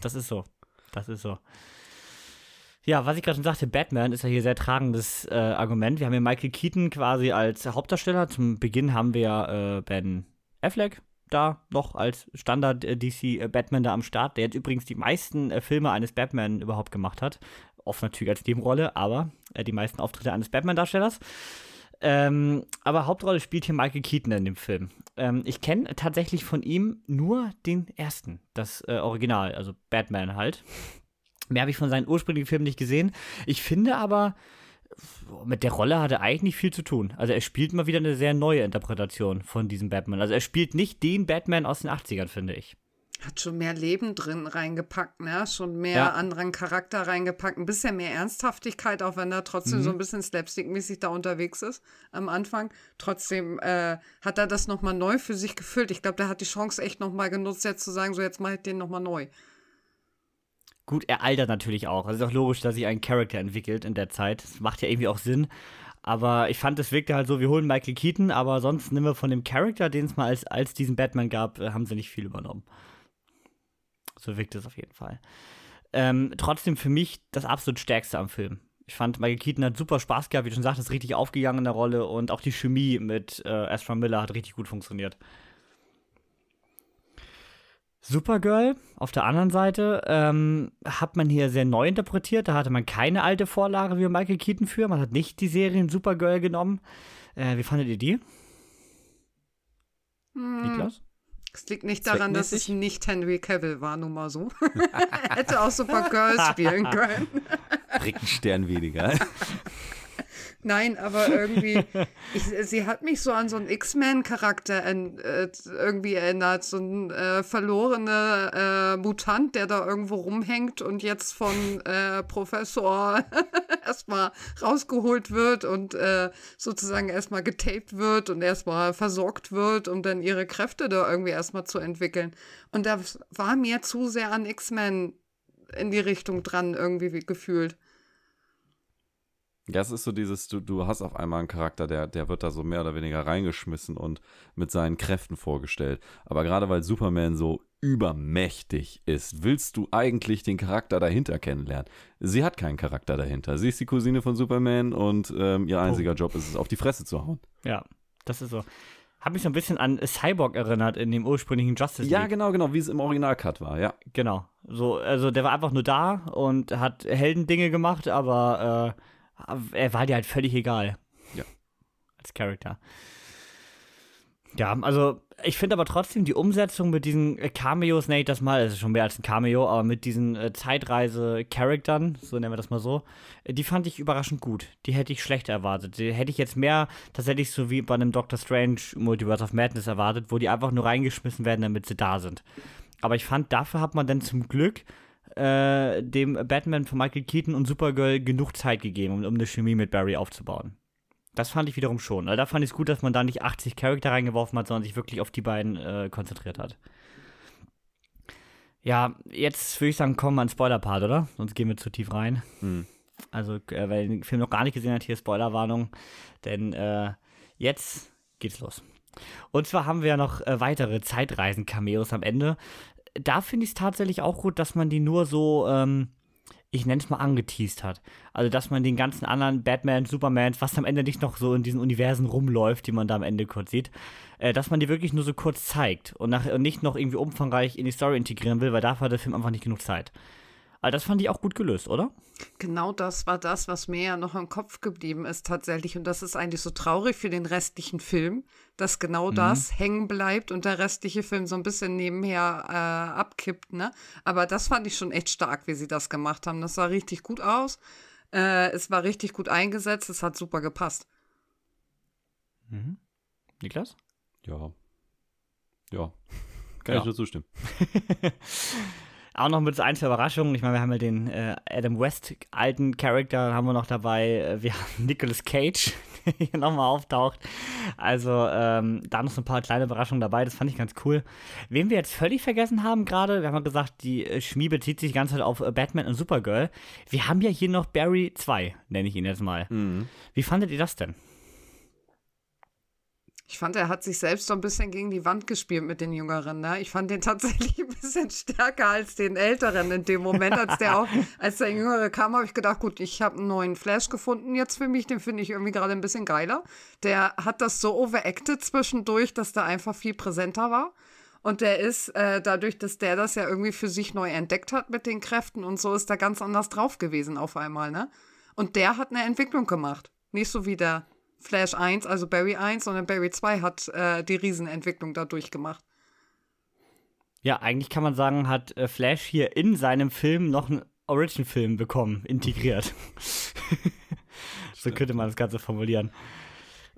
Das ist so. Das ist so. Ja, was ich gerade schon sagte, Batman ist ja hier sehr tragendes äh, Argument. Wir haben hier Michael Keaton quasi als Hauptdarsteller. Zum Beginn haben wir äh, Ben Affleck da noch als Standard äh, DC äh, Batman da am Start, der jetzt übrigens die meisten äh, Filme eines Batman überhaupt gemacht hat. Oft natürlich als Nebenrolle, aber äh, die meisten Auftritte eines Batman-Darstellers. Ähm, aber Hauptrolle spielt hier Michael Keaton in dem Film. Ähm, ich kenne tatsächlich von ihm nur den ersten, das äh, Original, also Batman halt. Mehr habe ich von seinen ursprünglichen Filmen nicht gesehen. Ich finde aber, mit der Rolle hat er eigentlich viel zu tun. Also er spielt mal wieder eine sehr neue Interpretation von diesem Batman. Also er spielt nicht den Batman aus den 80ern, finde ich. Hat schon mehr Leben drin reingepackt, ne? Schon mehr Ja. anderen Charakter reingepackt, ein bisschen mehr Ernsthaftigkeit, auch wenn er trotzdem Mhm. so ein bisschen slapstick-mäßig da unterwegs ist am Anfang. Trotzdem äh, hat er das nochmal neu für sich gefüllt. Ich glaube, der hat die Chance echt nochmal genutzt, jetzt zu sagen, so jetzt mache ich den nochmal neu. Gut, er altert natürlich auch. Also ist auch logisch, dass sich ein Charakter entwickelt in der Zeit. Das macht ja irgendwie auch Sinn. Aber ich fand, es wirkte halt so, wir holen Michael Keaton, aber sonst nehmen wir von dem Charakter, den es mal als, als diesen Batman gab, äh, haben sie nicht viel übernommen. So wirkt es auf jeden Fall. Ähm, trotzdem für mich das absolut stärkste am Film. Ich fand, Michael Keaton hat super Spaß gehabt, wie du schon sagtest, richtig aufgegangen in der Rolle und auch die Chemie mit äh, Astra Miller hat richtig gut funktioniert. Supergirl auf der anderen Seite ähm, hat man hier sehr neu interpretiert. Da hatte man keine alte Vorlage wie Michael Keaton für. Man hat nicht die Serien Supergirl genommen. Äh, wie fandet ihr die? Niklas? Es liegt nicht daran, dass es nicht Henry Cavill war, nun mal so. hätte auch Supergirl spielen können. Kriegt einen Stern weniger. Nein, aber irgendwie, ich, sie hat mich so an so einen X-Men-Charakter en- äh, irgendwie erinnert. So ein äh, verlorener äh, Mutant, der da irgendwo rumhängt und jetzt von äh, Professor erstmal rausgeholt wird und äh, sozusagen erstmal getaped wird und erstmal versorgt wird, um dann ihre Kräfte da irgendwie erstmal zu entwickeln. Und das war mir zu sehr an X-Men in die Richtung dran irgendwie wie gefühlt. Ja, es ist so dieses, du, du hast auf einmal einen Charakter, der, der wird da so mehr oder weniger reingeschmissen und mit seinen Kräften vorgestellt. Aber gerade weil Superman so übermächtig ist, willst du eigentlich den Charakter dahinter kennenlernen. Sie hat keinen Charakter dahinter. Sie ist die Cousine von Superman und ähm, ihr einziger Job ist es, auf die Fresse zu hauen. Ja, das ist so. Hat mich so ein bisschen an Cyborg erinnert in dem ursprünglichen Justice League. Ja, genau, genau, wie es im Original-Cut war, ja. Genau. So, also der war einfach nur da und hat Heldendinge gemacht, aber äh, er war dir halt völlig egal. Ja. Als Charakter. Ja, also ich finde aber trotzdem die Umsetzung mit diesen äh, Cameos, nee, das mal, es ist schon mehr als ein Cameo, aber mit diesen äh, Zeitreise-Charaktern, so nennen wir das mal so, äh, die fand ich überraschend gut. Die hätte ich schlecht erwartet. Die hätte ich jetzt mehr tatsächlich so wie bei einem Doctor Strange Multiverse of Madness erwartet, wo die einfach nur reingeschmissen werden, damit sie da sind. Aber ich fand, dafür hat man dann zum Glück äh, dem Batman von Michael Keaton und Supergirl genug Zeit gegeben, um, um eine Chemie mit Barry aufzubauen. Das fand ich wiederum schon. Also da fand ich es gut, dass man da nicht 80 Charakter reingeworfen hat, sondern sich wirklich auf die beiden äh, konzentriert hat. Ja, jetzt würde ich sagen, kommen wir an den Spoiler-Part, oder? Sonst gehen wir zu tief rein. Hm. Also, äh, wer den Film noch gar nicht gesehen hat, hier Spoilerwarnung. Denn äh, jetzt geht's los. Und zwar haben wir ja noch äh, weitere Zeitreisen-Cameos am Ende. Da finde ich es tatsächlich auch gut, dass man die nur so, ähm, ich nenne es mal, angeteased hat. Also, dass man den ganzen anderen Batman, Supermans, was am Ende nicht noch so in diesen Universen rumläuft, die man da am Ende kurz sieht, äh, dass man die wirklich nur so kurz zeigt und, nach, und nicht noch irgendwie umfangreich in die Story integrieren will, weil dafür hat der Film einfach nicht genug Zeit. Aber das fand ich auch gut gelöst, oder? Genau das war das, was mir ja noch im Kopf geblieben ist tatsächlich. Und das ist eigentlich so traurig für den restlichen Film, dass genau das hängen bleibt und der restliche Film so ein bisschen nebenher äh, abkippt. Ne? Aber das fand ich schon echt stark, wie sie das gemacht haben. Das sah richtig gut aus. Äh, es war richtig gut eingesetzt. Es hat super gepasst. Niklas? Ja. Ja. Kann Ja. ich nur zustimmen. Auch noch mit so ein, zwei Überraschungen. Ich meine, wir haben ja den äh, Adam West alten Charakter haben wir noch dabei. Äh, Wir haben Nicolas Cage, der hier nochmal auftaucht. Also ähm, da noch so ein paar kleine Überraschungen dabei. Das fand ich ganz cool. Wen wir jetzt völlig vergessen haben gerade, wir haben ja gesagt, die äh, Schmie bezieht sich die ganze Zeit auf äh, Batman und Supergirl. Wir haben ja hier noch Barry 2, nenne ich ihn jetzt mal. Mhm. Wie fandet ihr das denn? Ich fand, er hat sich selbst so ein bisschen gegen die Wand gespielt mit den Jüngeren. Ne? Ich fand den tatsächlich ein bisschen stärker als den Älteren in dem Moment, als der auch, als der Jüngere kam, habe ich gedacht, gut, ich habe einen neuen Flash gefunden jetzt für mich, den finde ich irgendwie gerade ein bisschen geiler. Der hat das so overacted zwischendurch, dass der einfach viel präsenter war. Und der ist, äh, dadurch, dass der das ja irgendwie für sich neu entdeckt hat mit den Kräften und so, ist er ganz anders drauf gewesen auf einmal, ne? Und der hat eine Entwicklung gemacht. Nicht so wie der Flash 1, also Barry 1, sondern Barry 2 hat äh, die Riesenentwicklung dadurch gemacht. Ja, eigentlich kann man sagen, hat äh, Flash hier in seinem Film noch einen Origin-Film bekommen, integriert. so könnte man das Ganze formulieren.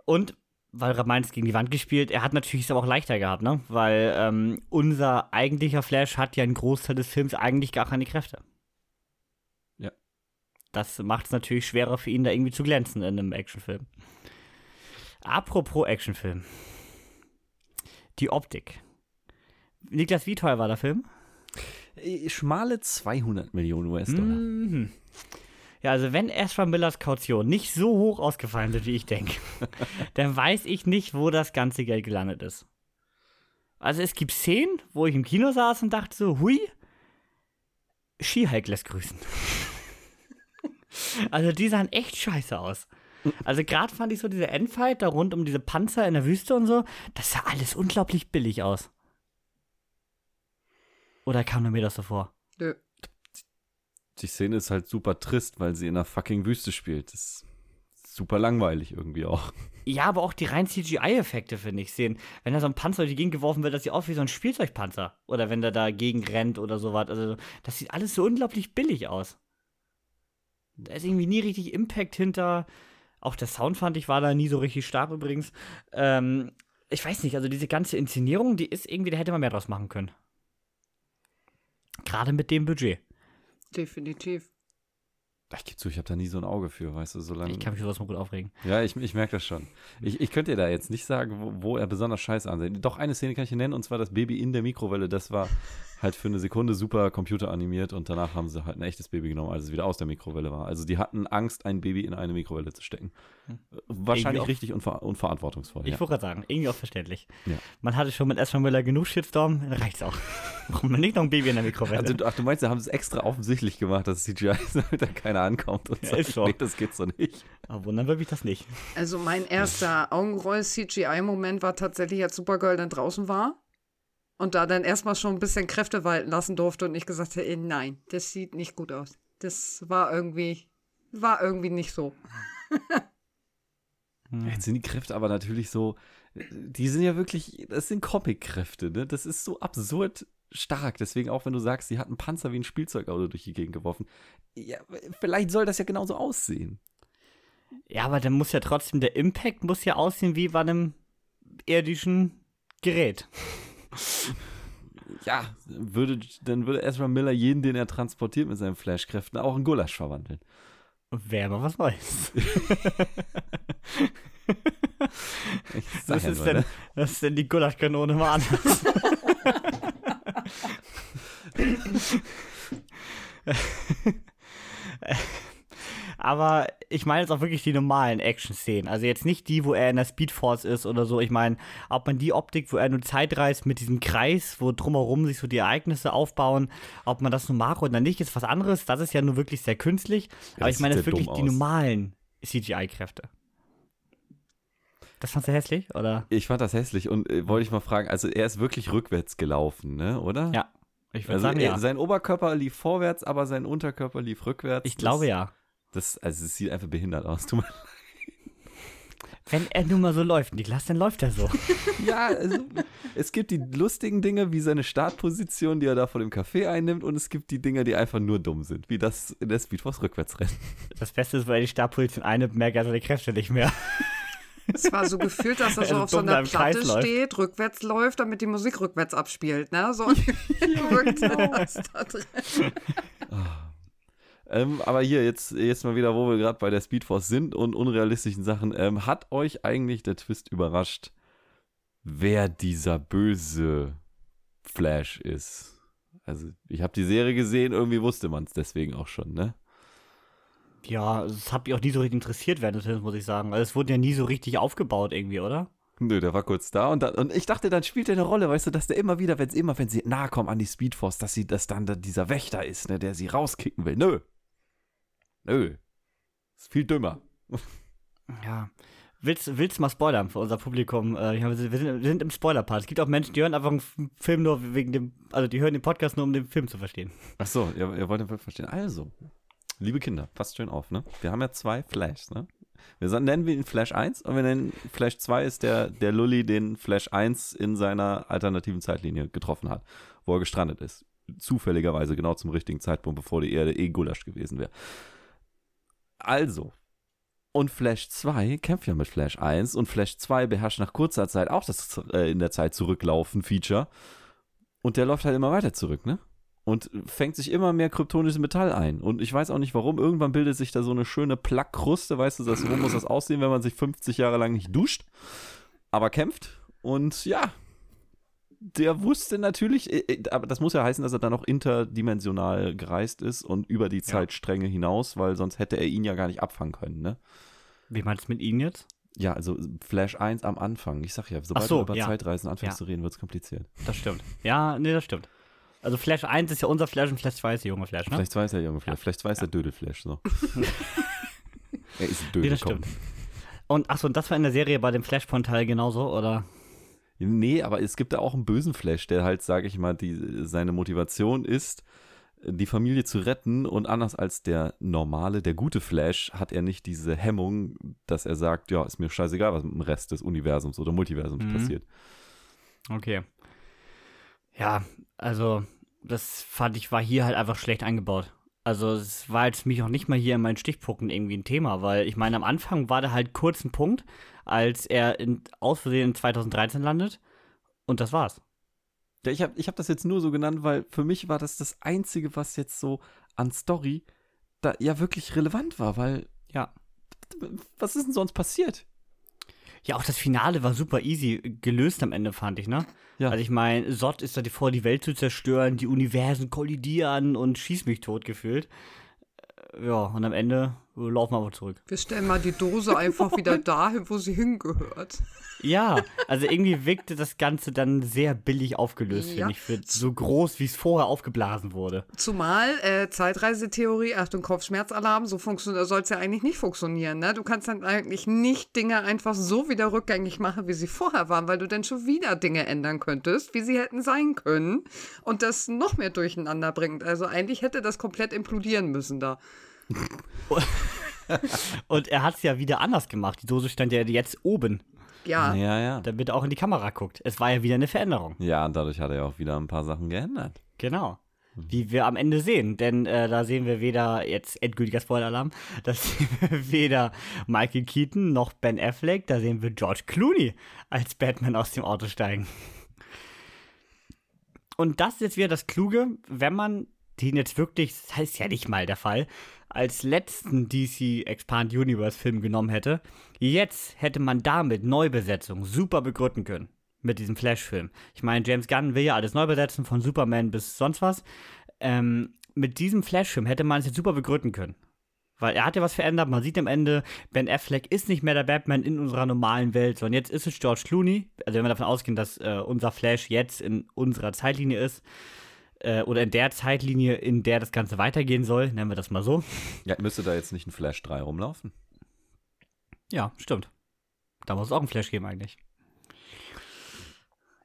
Und, weil meint, gegen die Wand gespielt, er hat natürlich es aber auch leichter gehabt, ne? Weil ähm, unser eigentlicher Flash hat ja einen Großteil des Films eigentlich gar keine Kräfte. Ja. Das macht es natürlich schwerer für ihn, da irgendwie zu glänzen in einem Actionfilm. Apropos Actionfilm. Die Optik. Niklas, wie teuer war der Film? Äh, Schmale 200 Millionen US-Dollar. Mhm. Ja, also wenn Ezra Millers Kaution nicht so hoch ausgefallen sind, wie ich denke, dann weiß ich nicht, wo das ganze Geld gelandet ist. Also es gibt Szenen, wo ich im Kino saß und dachte so, hui, Skihulk lässt grüßen. also die sahen echt scheiße aus. Also gerade fand ich so diese Endfight da rund um diese Panzer in der Wüste und so, das sah alles unglaublich billig aus. Oder kam nur mir das so vor? Nö. Die Szene ist halt super trist, weil sie in einer fucking Wüste spielt. Das ist super langweilig irgendwie auch. Ja, aber auch die rein CGI-Effekte, finde ich, sehen. Wenn da so ein Panzer durch die Gegend geworfen wird, das sieht aus wie so ein Spielzeugpanzer. Oder wenn der dagegen rennt oder sowas. Also, das sieht alles so unglaublich billig aus. Da ist irgendwie nie richtig Impact hinter. Auch der Sound fand ich war da nie so richtig stark übrigens. Ähm, ich weiß nicht, also diese ganze Inszenierung, die ist irgendwie, da hätte man mehr draus machen können. Gerade mit dem Budget. Definitiv. Ich gebe zu, ich habe da nie so ein Auge für, weißt du, solange. Ich kann mich sowas mal gut aufregen. Ja, ich, ich merke das schon. Ich, ich könnte dir da jetzt nicht sagen, wo, wo er besonders scheiße ansehen. Doch eine Szene kann ich dir nennen, und zwar das Baby in der Mikrowelle. Das war halt für eine Sekunde super computeranimiert und danach haben sie halt ein echtes Baby genommen, als es wieder aus der Mikrowelle war. Also die hatten Angst, ein Baby in eine Mikrowelle zu stecken. Wahrscheinlich auch- richtig unver unverantwortungsvoll. Ich Ja. wollte gerade sagen, irgendwie auch verständlich. Ja. Man hatte schon mit Ezra Miller genug Shitstorm, dann reicht's auch. Warum man nicht noch ein Baby in der Mikrowelle? Also, ach, du meinst, sie haben es extra offensichtlich gemacht, dass es CGI ist, damit da keiner ankommt und Ja, sagt, so. nee, das geht so nicht. Aber wundern würde mich das nicht. Also mein erster Augenroll-CGI-Moment war tatsächlich, als Supergirl dann draußen war und da dann erstmal schon ein bisschen Kräfte walten lassen durfte und ich gesagt habe, ey, nein, das sieht nicht gut aus. Das war irgendwie, war irgendwie nicht so. Jetzt sind die Kräfte aber natürlich so, die sind ja wirklich, das sind Comic-Kräfte, ne? Das ist so absurd stark. Deswegen auch, wenn du sagst, sie hat einen Panzer wie ein Spielzeugauto durch die Gegend geworfen. Ja, vielleicht soll das ja genauso aussehen. Ja, aber dann muss ja trotzdem, der Impact muss ja aussehen wie bei einem irdischen Gerät. Ja, würde, dann würde Ezra Miller jeden, den er transportiert mit seinen Flashkräften, auch in Gulasch verwandeln. Wäre mal was sag Was ja ist, nur, denn, ne? ist denn die Gulaschkanone mal anders? Aber ich meine jetzt auch wirklich die normalen Action-Szenen. Also jetzt nicht die, wo er in der Speedforce ist oder so. Ich meine, ob man die Optik, wo er nur Zeit reist mit diesem Kreis, wo drumherum sich so die Ereignisse aufbauen, ob man das nun mag oder nicht, ist was anderes. Das ist ja nur wirklich sehr künstlich. Aber das ich meine jetzt wirklich die normalen CGI-Kräfte. Das fandst du hässlich, oder? Ich fand das hässlich und äh, wollte ich mal fragen, also er ist wirklich rückwärts gelaufen, ne, oder? Ja. Ich würde Also sagen, er, ja. sein Oberkörper lief vorwärts, aber sein Unterkörper lief rückwärts. Ich glaube ja. Das, also es sieht einfach behindert aus. Tut mir Wenn er nun mal so läuft, Niklas, dann läuft er so. Ja, also, es gibt die lustigen Dinge, wie seine Startposition, die er da vor dem Café einnimmt, und es gibt die Dinge, die einfach nur dumm sind, wie das in der Speedforce Rückwärtsrennen. Das Beste ist, weil die Stabposition eine merkt er seine Kräfte nicht mehr. Es war so gefühlt, dass er so Also auf so einer im Kreis Platte läuft. steht, rückwärts läuft, damit die Musik rückwärts abspielt, ne? So wirkte das da drin. Ähm, aber hier, jetzt, jetzt mal wieder, wo wir gerade bei der Speedforce sind und unrealistischen Sachen. Ähm, hat euch eigentlich der Twist überrascht, wer dieser böse Flash ist? Also, ich habe die Serie gesehen, irgendwie wusste man es deswegen auch schon, ne? Ja, das hat mich auch nie so richtig interessiert während des Films, muss ich sagen. Also es wurde ja nie so richtig aufgebaut irgendwie, oder? Nö, der war kurz da und, dann, und ich dachte, dann spielt er eine Rolle, weißt du, dass der immer wieder, wenn sie immer, wenn sie nahe kommen an die Speedforce, dass sie, dass dann da dieser Wächter ist, ne, der sie rauskicken will. Nö. Nö. Ist viel dümmer. Ja. Willst, willst du mal spoilern für unser Publikum? Äh, wir, sind, wir sind im Spoiler-Part. Es gibt auch Menschen, die hören einfach einen Film nur wegen dem, also die hören den Podcast nur, um den Film zu verstehen. Ach so, ihr, ihr wollt den Film verstehen. Also, liebe Kinder, passt schön auf, ne? Wir haben ja zwei Flashs, ne? Wir nennen wir ihn Flash 1 und wir nennen Flash 2 ist der, der Lully, den Flash 1 in seiner alternativen Zeitlinie getroffen hat, wo er gestrandet ist. Zufälligerweise genau zum richtigen Zeitpunkt, bevor die Erde eh Gulasch gewesen wäre. Also, und Flash 2 kämpft ja mit Flash 1 und Flash 2 beherrscht nach kurzer Zeit auch das äh, in der Zeit zurücklaufen Feature. Und der läuft halt immer weiter zurück, ne? Und fängt sich immer mehr kryptonisches Metall ein. Und ich weiß auch nicht warum. Irgendwann bildet sich da so eine schöne Plackkruste. Weißt du, das, so muss das aussehen, wenn man sich 50 Jahre lang nicht duscht, aber kämpft. Und ja, der wusste natürlich, äh, äh, aber das muss ja heißen, dass er dann noch interdimensional gereist ist und über die Zeitstränge hinaus, weil sonst hätte er ihn ja gar nicht abfangen können, ne? Wie meinst du mit Ihnen jetzt? Ja, also Flash 1 am Anfang. Ich sag ja, sobald so, du über ja. Zeitreisen anfängst Ja. zu reden, wird es kompliziert. Das stimmt. Ja, nee, das stimmt. Also Flash 1 ist ja unser Flash und Flash 2 ist der junge Flash, ne? Vielleicht weiß er junge Flash. Ja. Vielleicht weiß er Dödelflash so. er ist ein Nee, Dödel, das komm. stimmt. Und achso, und das war in der Serie bei dem Flashpoint-Teil genauso, oder? Nee, aber es gibt da auch einen bösen Flash, der halt, sage ich mal, die, seine Motivation ist, die Familie zu retten und anders als der normale, der gute Flash, hat er nicht diese Hemmung, dass er sagt, ja, ist mir scheißegal, was mit dem Rest des Universums oder Multiversums Mhm. passiert. Okay. Ja, also das fand ich, war hier halt einfach schlecht eingebaut. Also es war jetzt mich auch nicht mal hier in meinen Stichpunkten irgendwie ein Thema, weil ich meine, am Anfang war da halt kurz ein Punkt, als er in, aus Versehen in 2013 landet und das war's. Ja, ich habe ich hab das jetzt nur so genannt, weil für mich war das das Einzige, was jetzt so an Story da ja wirklich relevant war, weil Ja. was ist denn sonst passiert? Ja, auch das Finale war super easy gelöst am Ende, fand ich, ne? Ja. Also ich meine, Sott ist da vor, die Welt zu zerstören, die Universen kollidieren und schießt mich tot gefühlt. Äh, Ja, und am Ende laufen wir aber zurück. Wir stellen mal die Dose einfach wieder dahin, wo sie hingehört. Ja, also irgendwie wirkte das Ganze dann sehr billig aufgelöst, Ja. finde ich, für so groß, wie es vorher aufgeblasen wurde. Zumal äh, Zeitreisetheorie, Achtung, Kopfschmerzalarm, so soll es ja eigentlich nicht funktionieren. Ne? Du kannst dann eigentlich nicht Dinge einfach so wieder rückgängig machen, wie sie vorher waren, weil du dann schon wieder Dinge ändern könntest, wie sie hätten sein können und das noch mehr durcheinander bringt. Also eigentlich hätte das komplett implodieren müssen da. Und er hat es ja wieder anders gemacht. Die Dose stand ja jetzt oben, Ja, Ja, ja. damit er auch in die Kamera guckt. Es war ja wieder eine Veränderung. Ja, und dadurch hat er auch wieder ein paar Sachen geändert. Genau. Wie wir am Ende sehen. Denn äh, da sehen wir weder, jetzt endgültiger Spoiler-Alarm, da sehen wir weder Michael Keaton noch Ben Affleck, da sehen wir George Clooney als Batman aus dem Auto steigen. Und das ist jetzt wieder das Kluge, wenn man den jetzt wirklich, das heißt ja nicht mal der Fall, als letzten DC Expand Universe Film genommen hätte. Jetzt hätte man damit Neubesetzung super begründen können. Mit diesem Flash-Film. Ich meine, James Gunn will ja alles neu besetzen, von Superman bis sonst was. Ähm, mit diesem Flash-Film hätte man es jetzt super begründen können. Weil er hat ja was verändert. Man sieht am Ende, Ben Affleck ist nicht mehr der Batman in unserer normalen Welt, sondern jetzt ist es George Clooney. Also wenn wir davon ausgehen, dass äh, unser Flash jetzt in unserer Zeitlinie ist, äh, oder in der Zeitlinie, in der das Ganze weitergehen soll, nennen wir das mal so. Ja, müsste da jetzt nicht ein Flash 3 rumlaufen? Ja, stimmt. Da muss es auch einen Flash geben eigentlich.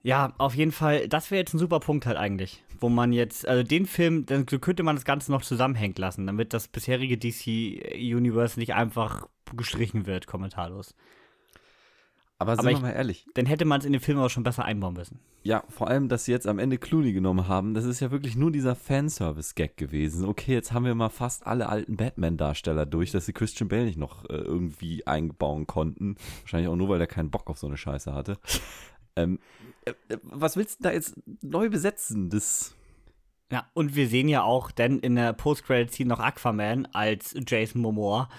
Ja, auf jeden Fall, das wäre jetzt ein super Punkt halt eigentlich, wo man jetzt, also den Film, dann könnte man das Ganze noch zusammenhängen lassen, damit das bisherige DC Universe nicht einfach gestrichen wird, kommentarlos. Aber sind Aber wir ich- mal ehrlich. Dann hätte man es in den Film aber schon besser einbauen müssen. Ja, vor allem, dass sie jetzt am Ende Clooney genommen haben, das ist ja wirklich nur dieser Fanservice-Gag gewesen. Okay, jetzt haben wir mal fast alle alten Batman-Darsteller durch, dass sie Christian Bale nicht noch äh, irgendwie einbauen konnten. Wahrscheinlich auch nur, weil er keinen Bock auf so eine Scheiße hatte. ähm, äh, äh, was willst du da jetzt neu besetzen? Das. Ja, und wir sehen ja auch dann in der Post-Credit-Scene noch Aquaman als Jason Momoa,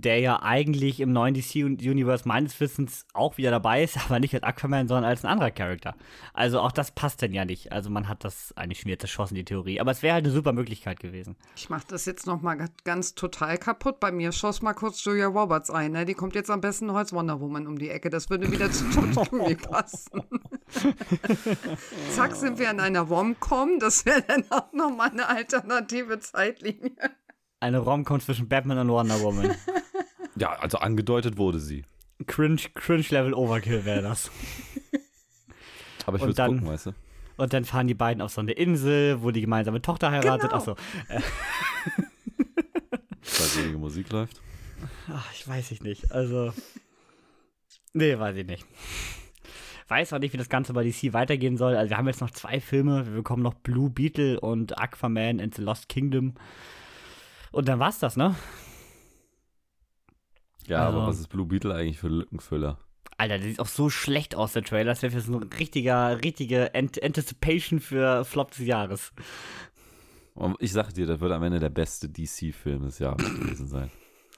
der ja eigentlich im neuen DC-Universe meines Wissens auch wieder dabei ist, aber nicht als Aquaman, sondern als ein anderer Charakter. Also auch das passt dann ja nicht. Also man hat das eigentlich schon wieder zerschossen, die Theorie. Aber es wäre halt eine super Möglichkeit gewesen. Ich mache das jetzt noch mal ga- ganz total kaputt. Bei mir schoss mal kurz Julia Roberts ein. Ne? Die kommt jetzt am besten als Wonder Woman um die Ecke. Das würde wieder zu Totomi passen. Zack, sind wir in einer Rom-Com. Das wäre dann auch noch mal eine alternative Zeitlinie. Eine Rom-Com zwischen Batman und Wonder Woman. Ja, also angedeutet wurde sie. Cringe, Cringe-Level Overkill wäre das. Aber ich würde dann- gucken, weißt du? Und dann fahren die beiden auf so eine Insel, wo die gemeinsame Tochter heiratet. Genau. Achso, Weil wenige Musik läuft. Ach, ich weiß ich nicht. Also. Nee, weiß ich nicht. Weiß auch nicht, wie das Ganze bei DC weitergehen soll. Also, wir haben jetzt noch zwei Filme. Wir bekommen noch Blue Beetle und Aquaman and the Lost Kingdom. Und dann war's das, ne? Ja, Also- aber was ist Blue Beetle eigentlich für Lückenfüller? Alter, der sieht auch so schlecht aus, der Trailer. Das wäre für so ein richtiger, richtige Ant Anticipation für Flop des Jahres. Und Ich sag dir, das wird am Ende der beste DC-Film des Jahres gewesen sein.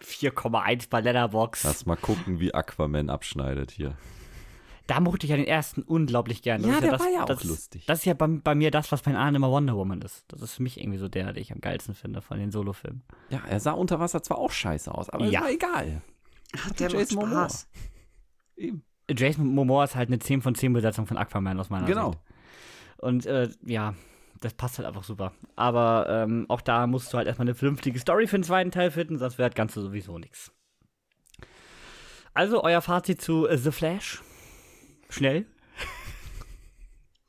4,1 bei Letterbox. Lass mal gucken, wie Aquaman abschneidet hier. Da mochte ich ja den ersten unglaublich gerne. Ja, ist der das, war ja auch das, lustig. Das ist ja bei, bei mir das, was bei den anderen immer Wonder Woman ist. Das ist für mich irgendwie so der, den ich am geilsten finde von den Solofilmen. Ja, er sah unter Wasser zwar auch scheiße aus, aber Ja. ist war egal. Ach, der macht Jason Momoa. Spaß. Eben. Jason Momoa ist halt eine 10 von 10 Besetzung von Aquaman aus meiner Genau. Sicht. Und äh, ja, das passt halt einfach super. Aber ähm, auch da musst du halt erstmal eine vernünftige Story für den zweiten Teil finden, sonst wäre das Ganze sowieso nichts. Also, euer Fazit zu äh, The Flash. Schnell.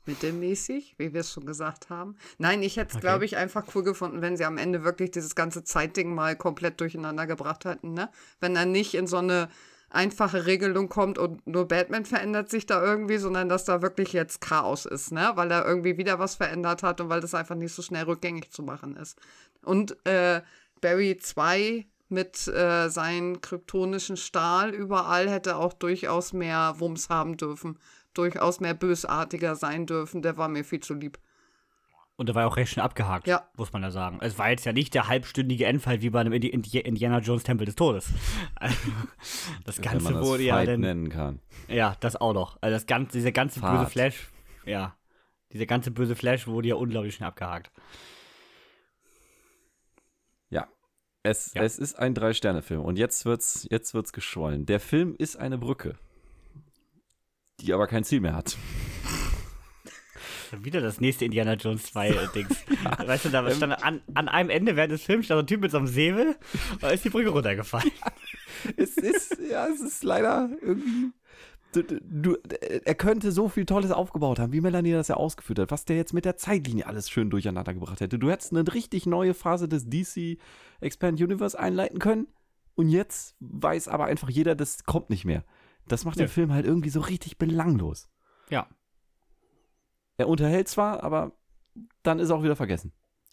Mittelmäßig, wie wir es schon gesagt haben. Nein, ich hätte es, Okay. glaube ich, einfach cool gefunden, wenn sie am Ende wirklich dieses ganze Zeitding mal komplett durcheinander gebracht hätten, ne? Wenn er nicht in so eine einfache Regelung kommt und nur Batman verändert sich da irgendwie, sondern dass da wirklich jetzt Chaos ist, ne? Weil er irgendwie wieder was verändert hat und weil das einfach nicht so schnell rückgängig zu machen ist. Und äh, Barry 2 mit äh, seinem kryptonischen Stahl überall hätte auch durchaus mehr Wumms haben dürfen, durchaus mehr bösartiger sein dürfen. Der war mir viel zu lieb. Und der war ja auch recht schnell abgehakt, Ja. muss man ja sagen. Es war jetzt ja nicht der halbstündige Endfall wie bei einem Indi Indi Indiana Jones Tempel des Todes. Also, das Wenn Ganze man das wurde ja Fight dann. nennen kann. Ja, das auch noch. Also das ganze, dieser ganze böse Fahrt. Flash, ja. Dieser ganze böse Flash wurde ja unglaublich schnell abgehakt. Ja. Es, Ja. es ist ein Drei-Sterne-Film und jetzt wird's, jetzt wird's geschwollen. Der Film ist eine Brücke, die aber kein Ziel mehr hat. Wieder das nächste Indiana Jones 2 äh, Dings. Weißt du, da stand an, an einem Ende während des Films stand ein Typ mit so einem Säbel und da ist die Brücke runtergefallen. es ist, ja, es ist leider irgendwie. Du, du, er könnte so viel Tolles aufgebaut haben, wie Melanie das ja ausgeführt hat, was der jetzt mit der Zeitlinie alles schön durcheinander gebracht hätte. Du hättest eine richtig neue Phase des DC Expand Universe einleiten können und jetzt weiß aber einfach jeder, das kommt nicht mehr. Das macht Nö. den Film halt irgendwie so richtig belanglos. Ja. Er unterhält zwar, aber dann ist er auch wieder vergessen.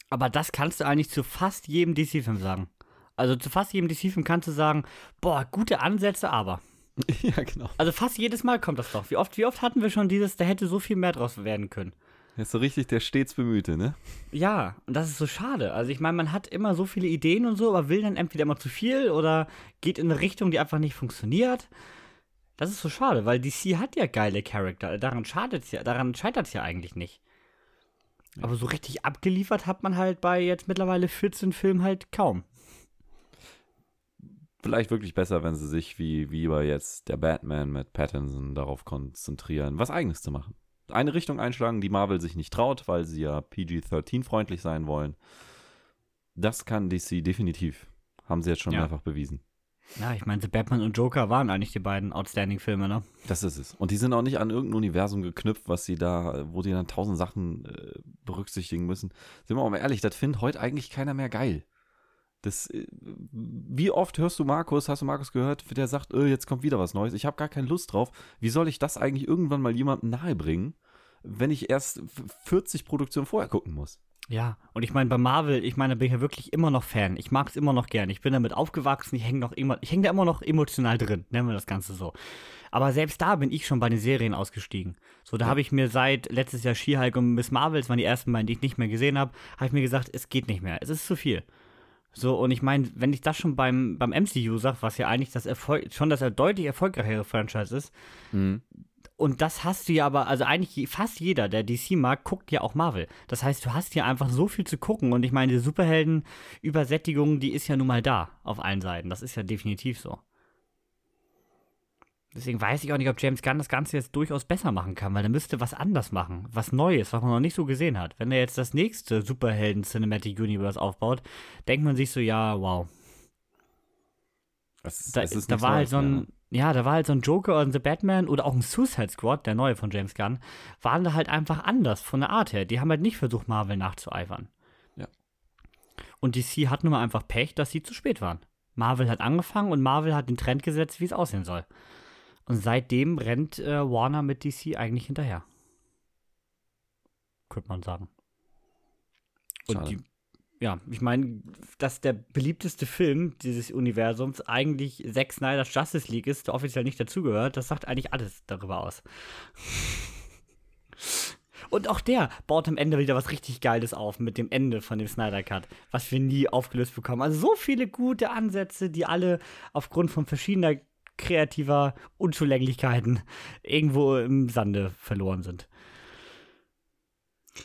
Aber das kannst du eigentlich zu fast jedem DC-Film sagen. Also zu fast jedem DC-Film kannst du sagen, boah, gute Ansätze, aber. ja, genau. Also fast jedes Mal kommt das doch. Wie oft, wie oft hatten wir schon dieses, da hätte so viel mehr draus werden können. Er ist so richtig der stets Bemühte, ne? Ja, und das ist so schade. Also ich meine, man hat immer so viele Ideen und so, aber will dann entweder immer zu viel oder geht in eine Richtung, die einfach nicht funktioniert. Das ist so schade, weil DC hat ja geile Charakter. Daran schadet's ja, daran scheitert es ja eigentlich nicht. Aber so richtig abgeliefert hat man halt bei jetzt mittlerweile 14 Filmen halt kaum. Vielleicht wirklich besser, wenn sie sich wie, wie bei jetzt der Batman mit Pattinson darauf konzentrieren, was Eigenes zu machen. Eine Richtung einschlagen, die Marvel sich nicht traut, weil sie ja PG-13-freundlich sein wollen. Das kann DC definitiv. Haben sie jetzt schon Ja. mehrfach bewiesen. Ja, ich meine, The Batman und Joker waren eigentlich die beiden Outstanding-Filme, ne? Das ist es. Und die sind auch nicht an irgendein Universum geknüpft, was sie da, wo die dann tausend Sachen äh, berücksichtigen müssen. Sind wir mal ehrlich, das findet heute eigentlich keiner mehr geil. Das, äh, wie oft hörst du Markus, hast du Markus gehört, der sagt, äh, jetzt kommt wieder was Neues, ich habe gar keine Lust drauf. Wie soll ich das eigentlich irgendwann mal jemandem nahebringen, wenn ich erst 40 Produktionen vorher gucken muss? Ja, und ich meine, bei Marvel, ich meine, da bin ich ja wirklich immer noch Fan. Ich mag es immer noch gern. Ich bin damit aufgewachsen, ich hänge noch immer, ich hänge da immer noch emotional drin, nennen wir das Ganze so. Aber selbst da bin ich schon bei den Serien ausgestiegen. So, da ja. habe ich mir seit letztes Jahr She-Hulk und Miss Marvels, waren die ersten beiden, die ich nicht mehr gesehen habe, habe ich mir gesagt, es geht nicht mehr. Es ist zu viel. So, und ich meine, wenn ich das schon beim, beim MCU sage, was ja eigentlich das Erfolg, schon das deutlich erfolgreichere Franchise ist, mhm. Und das hast du ja aber, also eigentlich fast jeder, der DC mag, guckt ja auch Marvel. Das heißt, du hast hier einfach so viel zu gucken. Und ich meine, die Superhelden-Übersättigung, die ist ja nun mal da auf allen Seiten. Das ist ja definitiv so. Deswegen weiß ich auch nicht, ob James Gunn das Ganze jetzt durchaus besser machen kann, weil er müsste was anders machen, was Neues, was man noch nicht so gesehen hat. Wenn er jetzt das nächste Superhelden Cinematic Universe aufbaut, denkt man sich so, ja, wow. Es, da, es da war halt so ein, ne? Ja, da war halt so ein Joker und The Batman oder auch ein Suicide Squad, der neue von James Gunn, waren da halt einfach anders von der Art her. Die haben halt nicht versucht, Marvel nachzueifern. Ja. Und DC hat nun mal einfach Pech, dass sie zu spät waren. Marvel hat angefangen und Marvel hat den Trend gesetzt, wie es aussehen soll. Und seitdem rennt äh, Warner mit DC eigentlich hinterher. Könnte man sagen. Und die, ja, ich meine, dass der beliebteste Film dieses Universums eigentlich Zack Snyder's Justice League ist, der offiziell nicht dazugehört, das sagt eigentlich alles darüber aus. Und auch der baut am Ende wieder was richtig Geiles auf mit dem Ende von dem Snyder Cut, was wir nie aufgelöst bekommen. Also so viele gute Ansätze, die alle aufgrund von verschiedener kreativer Unzulänglichkeiten irgendwo im Sande verloren sind.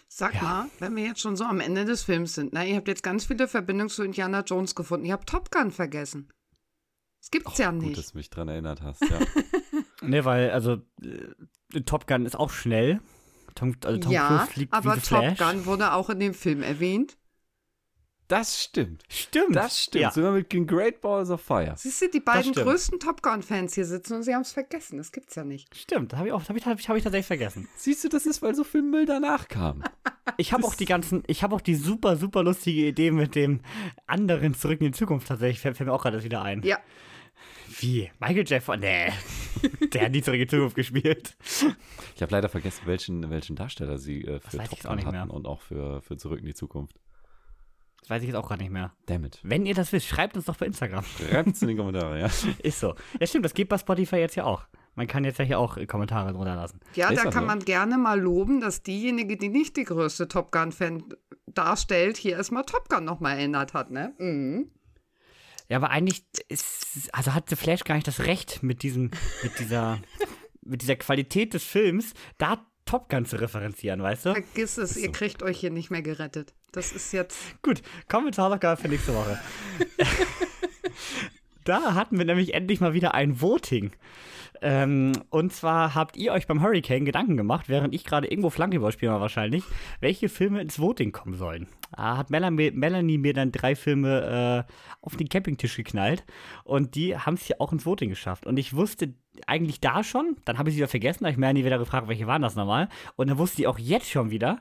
Sag ja. mal, wenn wir jetzt schon so am Ende des Films sind, na, ihr habt jetzt ganz viele Verbindungen zu Indiana Jones gefunden. Ihr habt Top Gun vergessen. Das gibt's oh, ja nicht. Gut, dass du mich dran erinnert hast, ja. ne, weil, also, äh, Top Gun ist auch schnell. Tom, also Tom ja, Cruise fliegt aber Top Gun wurde auch in dem Film erwähnt. Das stimmt. Stimmt. Das stimmt. Ja. Sogar mit Great Balls of Fire. Siehst du, die beiden größten Top Gun-Fans hier sitzen und sie haben es vergessen. Das gibt's ja nicht. Stimmt, habe ich, hab ich, hab ich, hab ich tatsächlich vergessen. Siehst du, das ist, weil so viel Müll danach kam. ich habe auch die ganzen, ich habe auch die super, super lustige Idee mit dem anderen Zurück in die Zukunft tatsächlich. Fällt, fällt mir auch gerade wieder ein. Ja. Wie? Michael J. Nee. Der hat nie Zurück in die Zukunft gespielt. Ich habe leider vergessen, welchen, welchen Darsteller sie äh, für Top Gun hatten und auch für, für Zurück in die Zukunft. Das weiß ich jetzt auch gar nicht mehr. Damit. Wenn ihr das wisst, schreibt uns doch bei Instagram. Schreibt es in die Kommentare, ja. Ist so. Ja, stimmt, das geht bei Spotify jetzt ja auch. Man kann jetzt ja hier auch Kommentare drunter lassen. Ja, Ist da kann so? man gerne mal loben, dass diejenige, die nicht die größte Top Gun-Fan darstellt, hier erstmal Top Gun nochmal erinnert hat, ne? Mhm. Ja, aber eigentlich ist, also hat The Flash gar nicht das Recht mit diesem, mit dieser, mit dieser Qualität des Films, da Top Gun zu referenzieren, weißt du? Vergiss es, ihr kriegt euch hier nicht mehr gerettet. Das ist jetzt. Gut, kommen wir zur Hausaufgabe für nächste Woche. da hatten wir nämlich endlich mal wieder ein Voting. Ähm, und zwar habt ihr euch beim Hurricane Gedanken gemacht, während ich gerade irgendwo Flankeball spiele wahrscheinlich, welche Filme ins Voting kommen sollen. Da hat Melanie, Melanie mir dann drei Filme äh, auf den Campingtisch geknallt und die haben es ja auch ins Voting geschafft. Und ich wusste eigentlich da schon, dann habe ich sie wieder vergessen, da habe ich Melanie wieder gefragt, welche waren das nochmal. Und dann wusste ich auch jetzt schon wieder,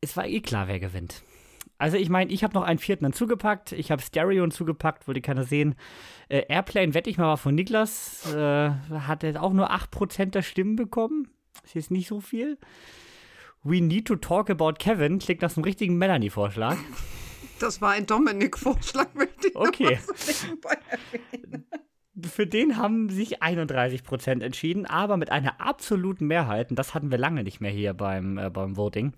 es war eh klar, wer gewinnt. Also ich meine, ich habe noch einen vierten hinzugepackt. Ich habe Stereo hinzugepackt, wollte keiner sehen. Äh, Airplane, wette ich mal, war von Niklas. Äh, hat jetzt auch nur 8% der Stimmen bekommen. Ist jetzt nicht so viel. We Need to Talk About Kevin klingt nach einem richtigen Melanie-Vorschlag. Das war ein Dominik-Vorschlag, möchte ich Okay für den haben sich 31 Prozent entschieden, aber mit einer absoluten Mehrheit, und das hatten wir lange nicht mehr hier beim, äh, beim Voting,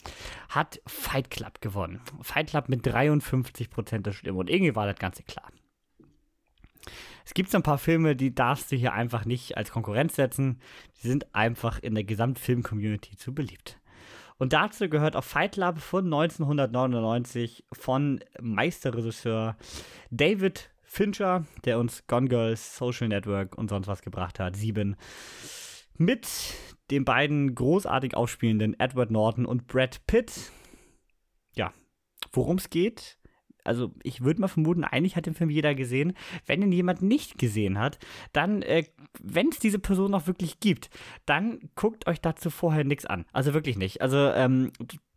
hat Fight Club gewonnen. Fight Club mit 53 Prozent der Stimmen und irgendwie war das Ganze klar. Es gibt so ein paar Filme, die darfst du hier einfach nicht als Konkurrenz setzen. Die sind einfach in der Gesamtfilm-Community zu beliebt. Und dazu gehört auch Fight Club von 1999 von Meisterregisseur David Fincher, der uns Gone Girls, Social Network und sonst was gebracht hat. Sieben. Mit den beiden großartig aufspielenden Edward Norton und Brad Pitt. Ja, worum es geht. Also ich würde mal vermuten, eigentlich hat den Film jeder gesehen. Wenn ihn jemand nicht gesehen hat, dann, äh, wenn es diese Person noch wirklich gibt, dann guckt euch dazu vorher nichts an. Also wirklich nicht. Also ähm,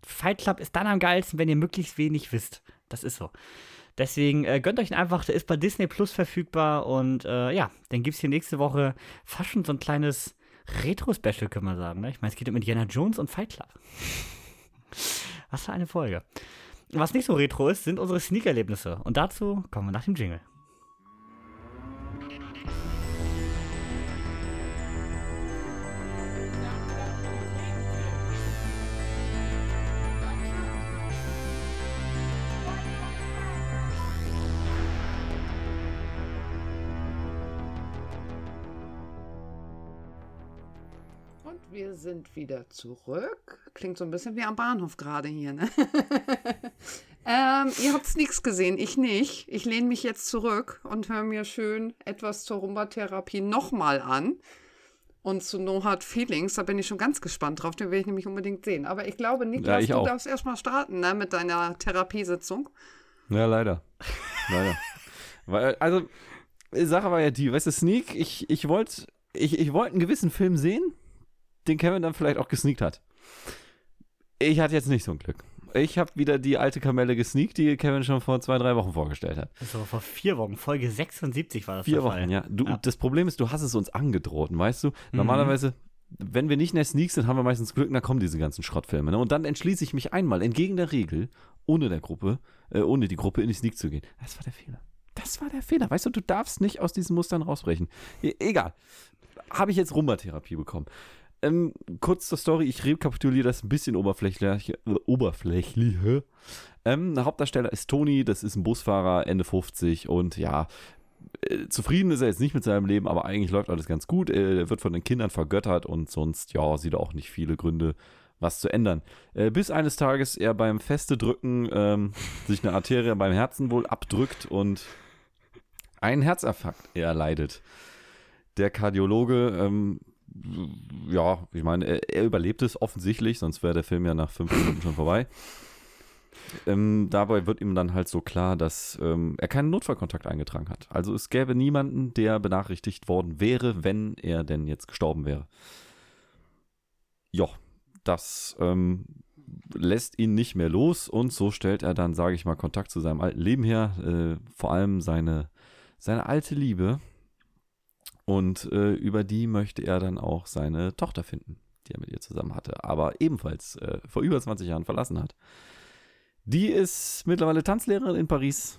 Fight Club ist dann am geilsten, wenn ihr möglichst wenig wisst. Das ist so. Deswegen äh, gönnt euch ihn einfach, der ist bei Disney Plus verfügbar und äh, ja, dann gibt es hier nächste Woche fast schon so ein kleines Retro-Special, können wir sagen. Ne? Ich meine, es geht um Indiana Jones und Fight Club. Was für eine Folge. Was nicht so retro ist, sind unsere Sneak-Erlebnisse. Und dazu kommen wir nach dem Jingle. Und wir sind wieder zurück. Klingt so ein bisschen wie am Bahnhof gerade hier, ne? ähm, ihr habt Sneaks gesehen, ich nicht. Ich lehne mich jetzt zurück und höre mir schön etwas zur Rumba-Therapie nochmal an. Und zu No Hard Feelings, da bin ich schon ganz gespannt drauf, den will ich nämlich unbedingt sehen. Aber ich glaube, Niklas, ich du darfst erstmal starten, ne, mit deiner Therapiesitzung. Ja, leider. leider. Weil, also, Sache war ja die, weißt du, Sneak, ich, ich wollte ich, ich wollt einen gewissen Film sehen, den Kevin dann vielleicht auch gesneakt hat. Ich hatte jetzt nicht so ein Glück. Ich habe wieder die alte Kamelle gesneakt, die Kevin schon vor zwei, drei Wochen vorgestellt hat. Das war vor vier Wochen, Folge 76 war das Vier Wochen, Fall. ja. Du, Ja. Das Problem ist, du hast es uns angedroht, weißt du? Mhm. Normalerweise, wenn wir nicht in der Sneak sind, haben wir meistens Glück, dann kommen diese ganzen Schrottfilme. Ne? Und dann entschließe ich mich einmal, entgegen der Regel, ohne der Gruppe, äh, ohne die Gruppe in die Sneak zu gehen. Das war der Fehler. Das war der Fehler. Weißt du, du darfst nicht aus diesen Mustern rausbrechen. E egal. Habe ich jetzt Rumba-Therapie bekommen. Ähm, kurz zur Story, ich rekapituliere das ein bisschen oberflächlich. Äh, oberflächlich. Ähm, Hauptdarsteller ist Toni, das ist ein Busfahrer, Ende 50 und ja, äh, zufrieden ist er jetzt nicht mit seinem Leben, aber eigentlich läuft alles ganz gut. Äh, Er wird von den Kindern vergöttert und sonst, ja, sieht er auch nicht viele Gründe, was zu ändern. Äh, bis eines Tages er beim Feste drücken ähm, sich eine Arterie beim Herzen wohl abdrückt und einen Herzinfarkt erleidet. Der Kardiologe, ähm, ja, ich meine, er, er überlebt es offensichtlich, sonst wäre der Film ja nach fünf Minuten schon vorbei. Ähm, dabei wird ihm dann halt so klar, dass ähm, er keinen Notfallkontakt eingetragen hat. Also es gäbe niemanden, der benachrichtigt worden wäre, wenn er denn jetzt gestorben wäre. Ja, das ähm, lässt ihn nicht mehr los und so stellt er dann, sage ich mal, Kontakt zu seinem alten Leben her, äh, vor allem seine, seine alte Liebe. Und äh, über die möchte er dann auch seine Tochter finden, die er mit ihr zusammen hatte, aber ebenfalls äh, vor über 20 Jahren verlassen hat. Die ist mittlerweile Tanzlehrerin in Paris.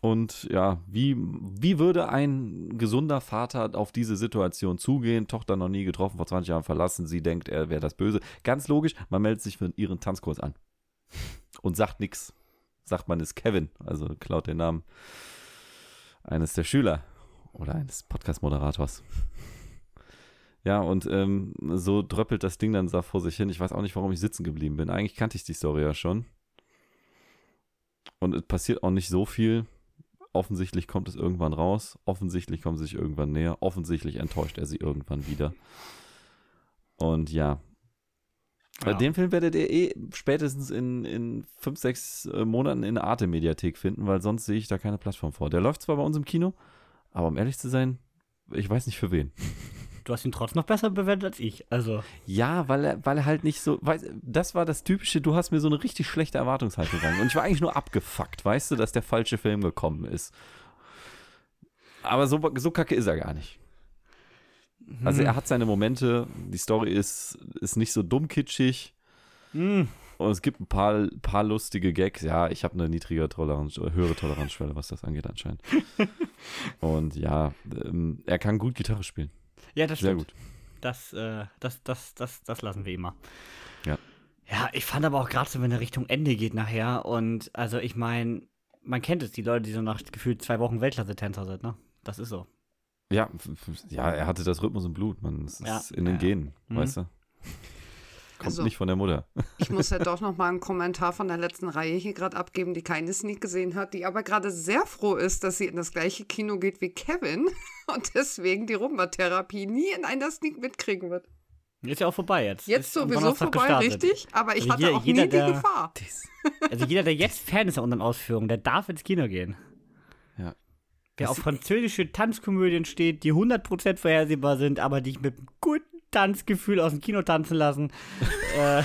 Und ja, wie, wie würde ein gesunder Vater auf diese Situation zugehen? Tochter noch nie getroffen, vor 20 Jahren verlassen. Sie denkt, er wäre das Böse. Ganz logisch, man meldet sich für ihren Tanzkurs an. Und sagt nichts. Sagt man ist Kevin, also klaut den Namen eines der Schüler oder eines Podcast-Moderators. Ja, und ähm, so dröppelt das Ding dann so vor sich hin. Ich weiß auch nicht, warum ich sitzen geblieben bin. Eigentlich kannte ich die Story ja schon. Und es passiert auch nicht so viel. Offensichtlich kommt es irgendwann raus. Offensichtlich kommen sie sich irgendwann näher. Offensichtlich enttäuscht er sie irgendwann wieder. Und ja. Ja. Den Film werdet ihr eh spätestens in, in fünf, sechs äh, Monaten in der Arte-Mediathek finden, weil sonst sehe ich da keine Plattform vor. Der läuft zwar bei uns im Kino, aber um ehrlich zu sein, ich weiß nicht für wen. Du hast ihn trotzdem noch besser bewertet als ich. Also, Ja, weil er, weil er halt nicht so, weiß, das war das Typische, du hast mir so eine richtig schlechte Erwartungshaltung rein. Und ich war eigentlich nur abgefuckt, weißt du, dass der falsche Film gekommen ist. Aber so, so kacke ist er gar nicht. Also er hat seine Momente, die Story ist, ist nicht so dumm kitschig. mh, Und es gibt ein paar, paar lustige Gags. Ja, ich habe eine niedrige Toleranz, oder höhere Toleranzschwelle, was das angeht anscheinend. Und ja, ähm, er kann gut Gitarre spielen. ja, das Sehr stimmt. gut. Das, äh, das, das, das, das lassen wir immer. Ja. Ja, ich fand aber auch gerade so, wenn er Richtung Ende geht nachher und also ich meine, man kennt es, die Leute, die so nach gefühlt zwei Wochen Weltklasse-Tänzer sind, ne? Das ist so. Ja, ja, er hatte das Rhythmus im Blut, man. Es Ja, ist in den ja. Genen, Mhm. weißt du? Kommt Also- nicht von der Mutter. Ich muss ja doch noch mal einen Kommentar von der letzten Reihe hier gerade abgeben, die keine Sneak gesehen hat, die aber gerade sehr froh ist, dass sie in das gleiche Kino geht wie Kevin und deswegen die Rumba-Therapie nie in einer Sneak mitkriegen wird. Ist ja auch vorbei jetzt. Jetzt Ist sowieso vorbei, gestartet. richtig, aber ich Also hatte jeder- auch jeder, nie die der- Gefahr. Also jeder, der jetzt Fan ist an unseren Ausführungen, der darf ins Kino gehen. Ja. Wer Das- auf französische Tanzkomödien steht, die 100% vorhersehbar sind, aber dich mit einem guten Tanzgefühl aus dem Kino tanzen lassen, äh,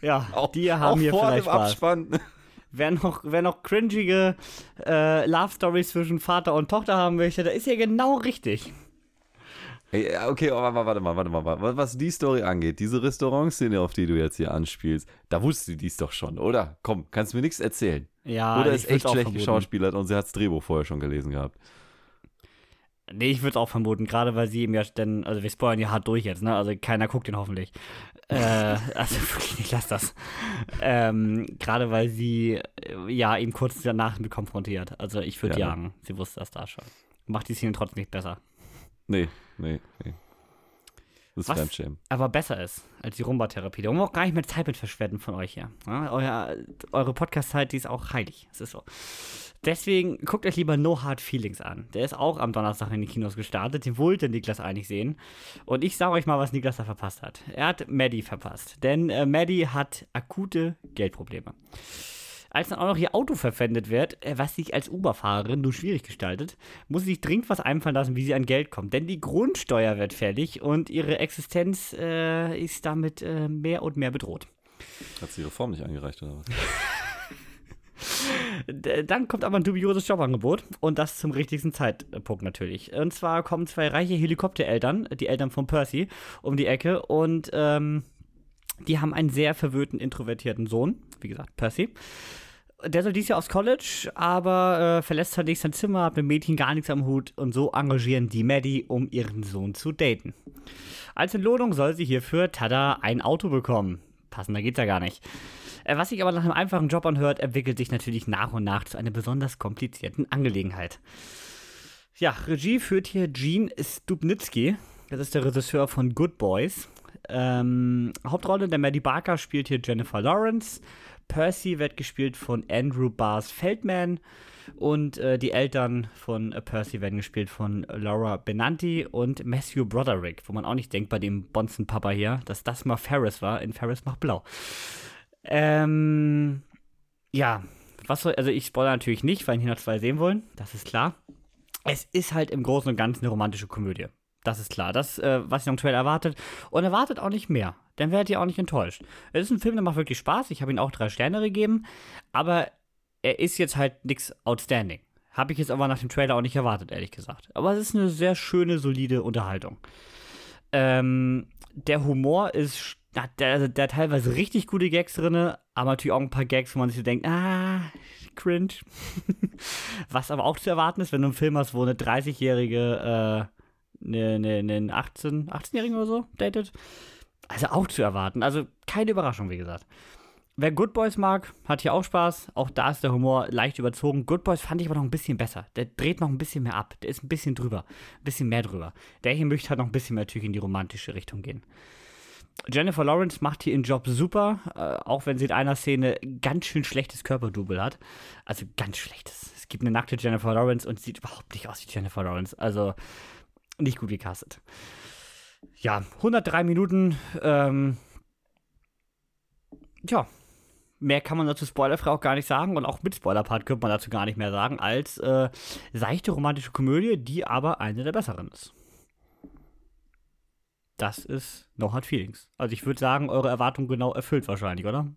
ja, die haben hier vor vielleicht dem Spaß. Abspann. wer noch, wer noch cringige äh, Love Stories zwischen Vater und Tochter haben möchte, da ist ja genau richtig. Ey, okay, aber warte mal, warte mal, warte mal. Was die Story angeht, diese Restaurantszene, auf die du jetzt hier anspielst, da wusste die dies doch schon, oder? Komm, kannst du mir nichts erzählen. Ja, oder ist echt auch schlecht geschauspielert und sie hat das Drehbuch vorher schon gelesen gehabt. Nee, ich würde es auch vermuten, gerade weil sie eben ja dann, also wir spoilern ja hart durch jetzt, ne? Also keiner guckt den hoffentlich. äh, also wirklich nicht, lass das. Ähm, gerade weil sie äh, ja ihn kurz danach mit konfrontiert. Also ich würde Ja. jagen, sie wusste das da schon. Macht die Szene trotzdem nicht besser. Nee, nee, nee. Das ist Was? Fremdschämen. aber besser ist als die Rumba-Therapie. Da wollen wir auch gar nicht mehr Zeit mit verschwenden von euch hier. Ja, euer, eure Podcast-Zeit, die ist auch heilig. Es ist so. Deswegen guckt euch lieber No Hard Feelings an. Der ist auch am Donnerstag in die Kinos gestartet. Den wollte Niklas eigentlich sehen. Und ich sage euch mal, was Niklas da verpasst hat. Er hat Maddie verpasst. Denn äh, Maddie hat akute Geldprobleme. Als dann auch noch ihr Auto verpfändet wird, äh, was sich als Uber-Fahrerin nur schwierig gestaltet, muss sie sich dringend was einfallen lassen, wie sie an Geld kommt. Denn die Grundsteuer wird fällig und ihre Existenz äh, ist damit äh, mehr und mehr bedroht. Hat sie ihre Form nicht eingereicht, oder was? Dann kommt aber ein dubioses Jobangebot und das zum richtigsten Zeitpunkt natürlich. Und zwar kommen zwei reiche Helikoptereltern, die Eltern von Percy, um die Ecke und ähm, die haben einen sehr verwöhnten, introvertierten Sohn, wie gesagt, Percy. Der soll dies Jahr aufs College, aber äh, verlässt halt nicht sein Zimmer, hat mit Mädchen gar nichts am Hut und so engagieren die Maddie, um ihren Sohn zu daten. Als Entlohnung soll sie hierfür, tada, ein Auto bekommen. Passender geht's ja gar nicht. Äh, Was sich aber nach einem einfachen Job anhört, entwickelt sich natürlich nach und nach zu einer besonders komplizierten Angelegenheit. Ja, Regie führt hier Gene Stupnitsky. Das ist der Regisseur von Good Boys. Ähm, Hauptrolle der Maddie Barker spielt hier Jennifer Lawrence. Percy wird gespielt von Andrew Bars Feldman. Und äh, die Eltern von äh, Percy werden gespielt von Laura Benanti und Matthew Broderick, wo man auch nicht denkt bei dem Bonzen-Papa hier, dass das mal Ferris war in Ferris macht blau. Ähm, ja, was soll, also ich spoilere natürlich nicht, weil hier noch zwei sehen wollen, das ist klar. Es ist halt im Großen und Ganzen eine romantische Komödie. Das ist klar. Das, äh, was ihr am Trailer erwartet. Und erwartet auch nicht mehr. Dann werdet ihr auch nicht enttäuscht. Es ist ein Film, der macht wirklich Spaß. Ich habe ihm auch drei Sterne gegeben. Aber er ist jetzt halt nichts outstanding. Habe ich jetzt aber nach dem Trailer auch nicht erwartet, ehrlich gesagt. Aber es ist eine sehr schöne, solide Unterhaltung. Ähm, der Humor ist, der, also der hat teilweise richtig gute Gags drin, aber natürlich auch ein paar Gags, wo man sich denkt, ah, cringe. Was aber auch zu erwarten ist, wenn du einen Film hast, wo eine 30-jährige, äh, eine, eine, eine 18, 18-Jährige oder so datet. Also auch zu erwarten. Also keine Überraschung, wie gesagt. Wer Good Boys mag, hat hier auch Spaß. Auch da ist der Humor leicht überzogen. Good Boys fand ich aber noch ein bisschen besser. Der dreht noch ein bisschen mehr ab. Der ist ein bisschen drüber. Ein bisschen mehr drüber. Der hier möchte halt noch ein bisschen mehr natürlich in die romantische Richtung gehen. Jennifer Lawrence macht hier ihren Job super, äh, auch wenn sie in einer Szene ganz schön schlechtes Körperdouble hat. Also ganz schlechtes. Es gibt eine nackte Jennifer Lawrence und sie sieht überhaupt nicht aus wie Jennifer Lawrence. Also nicht gut gecastet. Ja, 103 Minuten. Ähm, ja, mehr kann man dazu spoilerfrei auch gar nicht sagen und auch mit Spoilerpart könnte man dazu gar nicht mehr sagen als äh, seichte romantische Komödie, die aber eine der besseren ist. Das ist No Hard Feelings. Also ich würde sagen, eure Erwartung genau erfüllt wahrscheinlich, oder?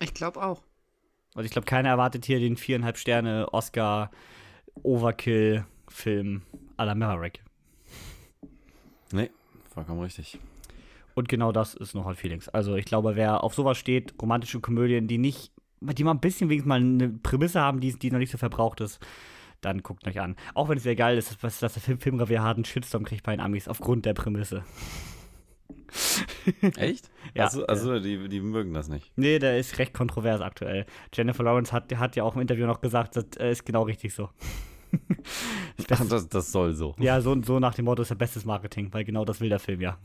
Ich glaube auch. Also ich glaube, keiner erwartet hier den viereinhalb Sterne Oscar Overkill Film à la Maverick. Nee, vollkommen richtig. Und genau das ist No Hard Feelings. Also ich glaube, wer auf sowas steht, romantische Komödien, die nicht, die mal ein bisschen wenigstens mal eine Prämisse haben, die, die noch nicht so verbraucht ist, dann guckt euch an. Auch wenn es sehr geil ist, dass, dass der Film Filmrevier harten Shitstorm kriegt bei den Amis aufgrund der Prämisse. Echt? Ja. Also, also die, die mögen das nicht. Nee, der ist recht kontrovers aktuell. Jennifer Lawrence hat, hat ja auch im Interview noch gesagt, das äh, ist genau richtig so. Ach, das, das soll so. Ja, so, so nach dem Motto ist ja bestes Marketing, weil genau das will der Film ja.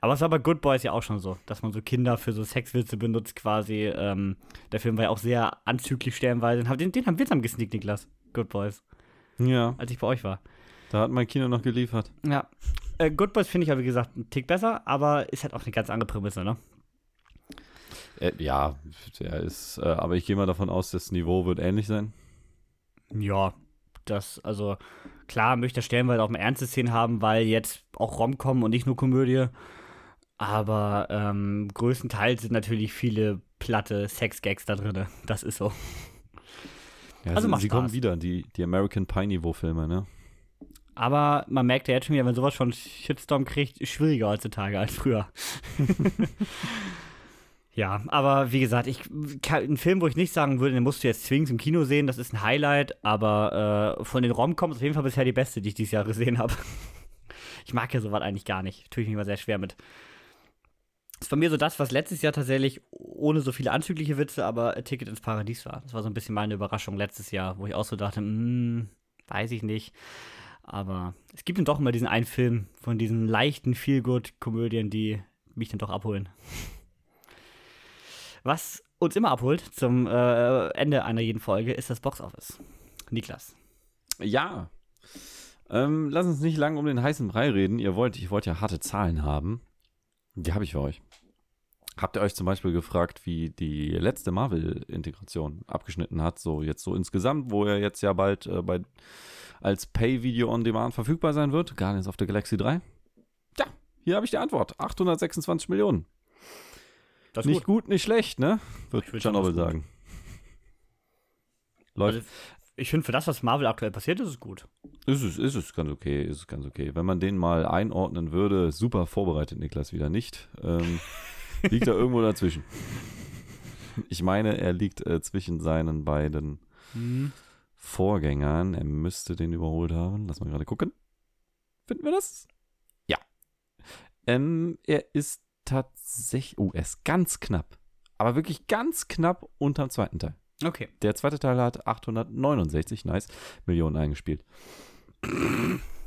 Aber es war bei Good Boys ja auch schon so, dass man so Kinder für so Sexwitze benutzt quasi. Ähm, der Film war ja auch sehr anzüglich stellenweise. Den, den haben wir zusammen gesneakt, Niklas. Good Boys, Ja, als ich bei euch war. da hat mein Kino noch geliefert. Ja. Äh, Good Boys finde ich ja, wie gesagt, einen Tick besser, aber ist halt auch eine ganz andere Prämisse, ne? Äh, ja, der ist, äh, aber ich gehe mal davon aus, das Niveau wird ähnlich sein. Ja, das, also, klar möchte er stellenweise auch mal ernste Szenen haben, weil jetzt auch Rom-Com und nicht nur Komödie. Aber ähm, größtenteils sind natürlich viele platte Sex-Gags da drin. Das ist so. Ja, Also sie, macht sie kommen Spaß. wieder, die, die American Pie-Niveau-Filme, ne? Aber man merkt ja jetzt schon wieder, wenn sowas schon Shitstorm kriegt, schwieriger heutzutage als früher. ja, aber wie gesagt, ich kann, ein Film, wo ich nicht sagen würde, den musst du jetzt zwingend im Kino sehen, das ist ein Highlight, aber äh, von den Romcoms auf jeden Fall bisher die beste, die ich dieses Jahr gesehen habe. ich mag ja sowas eigentlich gar nicht. Tue ich mich mal sehr schwer mit. Das war mir so das, was letztes Jahr tatsächlich ohne so viele anzügliche Witze, aber Ticket ins Paradies war. Das war so ein bisschen meine Überraschung letztes Jahr, wo ich auch so dachte, hm, weiß ich nicht. Aber es gibt dann doch immer diesen einen Film von diesen leichten Feel-Good-Komödien, die mich dann doch abholen. Was uns immer abholt zum äh, Ende einer jeden Folge ist das Boxoffice. Niklas. Ja. Ähm, lass uns nicht lange um den heißen Brei reden. Ihr wollt, ich wollte ja harte Zahlen haben. Die habe ich für euch. Habt ihr euch zum Beispiel gefragt, wie die letzte Marvel-Integration abgeschnitten hat? So jetzt so insgesamt, wo er jetzt ja bald äh, bei, als Pay-Video on Demand verfügbar sein wird. Guardians of the Galaxy 3. Ja, hier habe ich die Antwort. 826 Millionen. Das Nicht gut, nicht schlecht, ne? Ich Wird würd schon Chernobyl gut. sagen. Läuft. Also, ich finde, für das, was Marvel aktuell passiert, ist es gut. Ist es, ist es ganz okay, ist es ganz okay. Wenn man den mal einordnen würde, super vorbereitet, Niklas, wieder nicht. Ähm, liegt er irgendwo dazwischen. Ich meine, er liegt äh, zwischen seinen beiden Vorgängern. Er müsste den überholt haben. Lass mal gerade gucken. Finden wir das? Ja. Ähm, er ist tatsächlich, oh, er ist ganz knapp. Aber wirklich ganz knapp unterm zweiten Teil. Okay. Der zweite Teil hat 869, nice, Millionen eingespielt.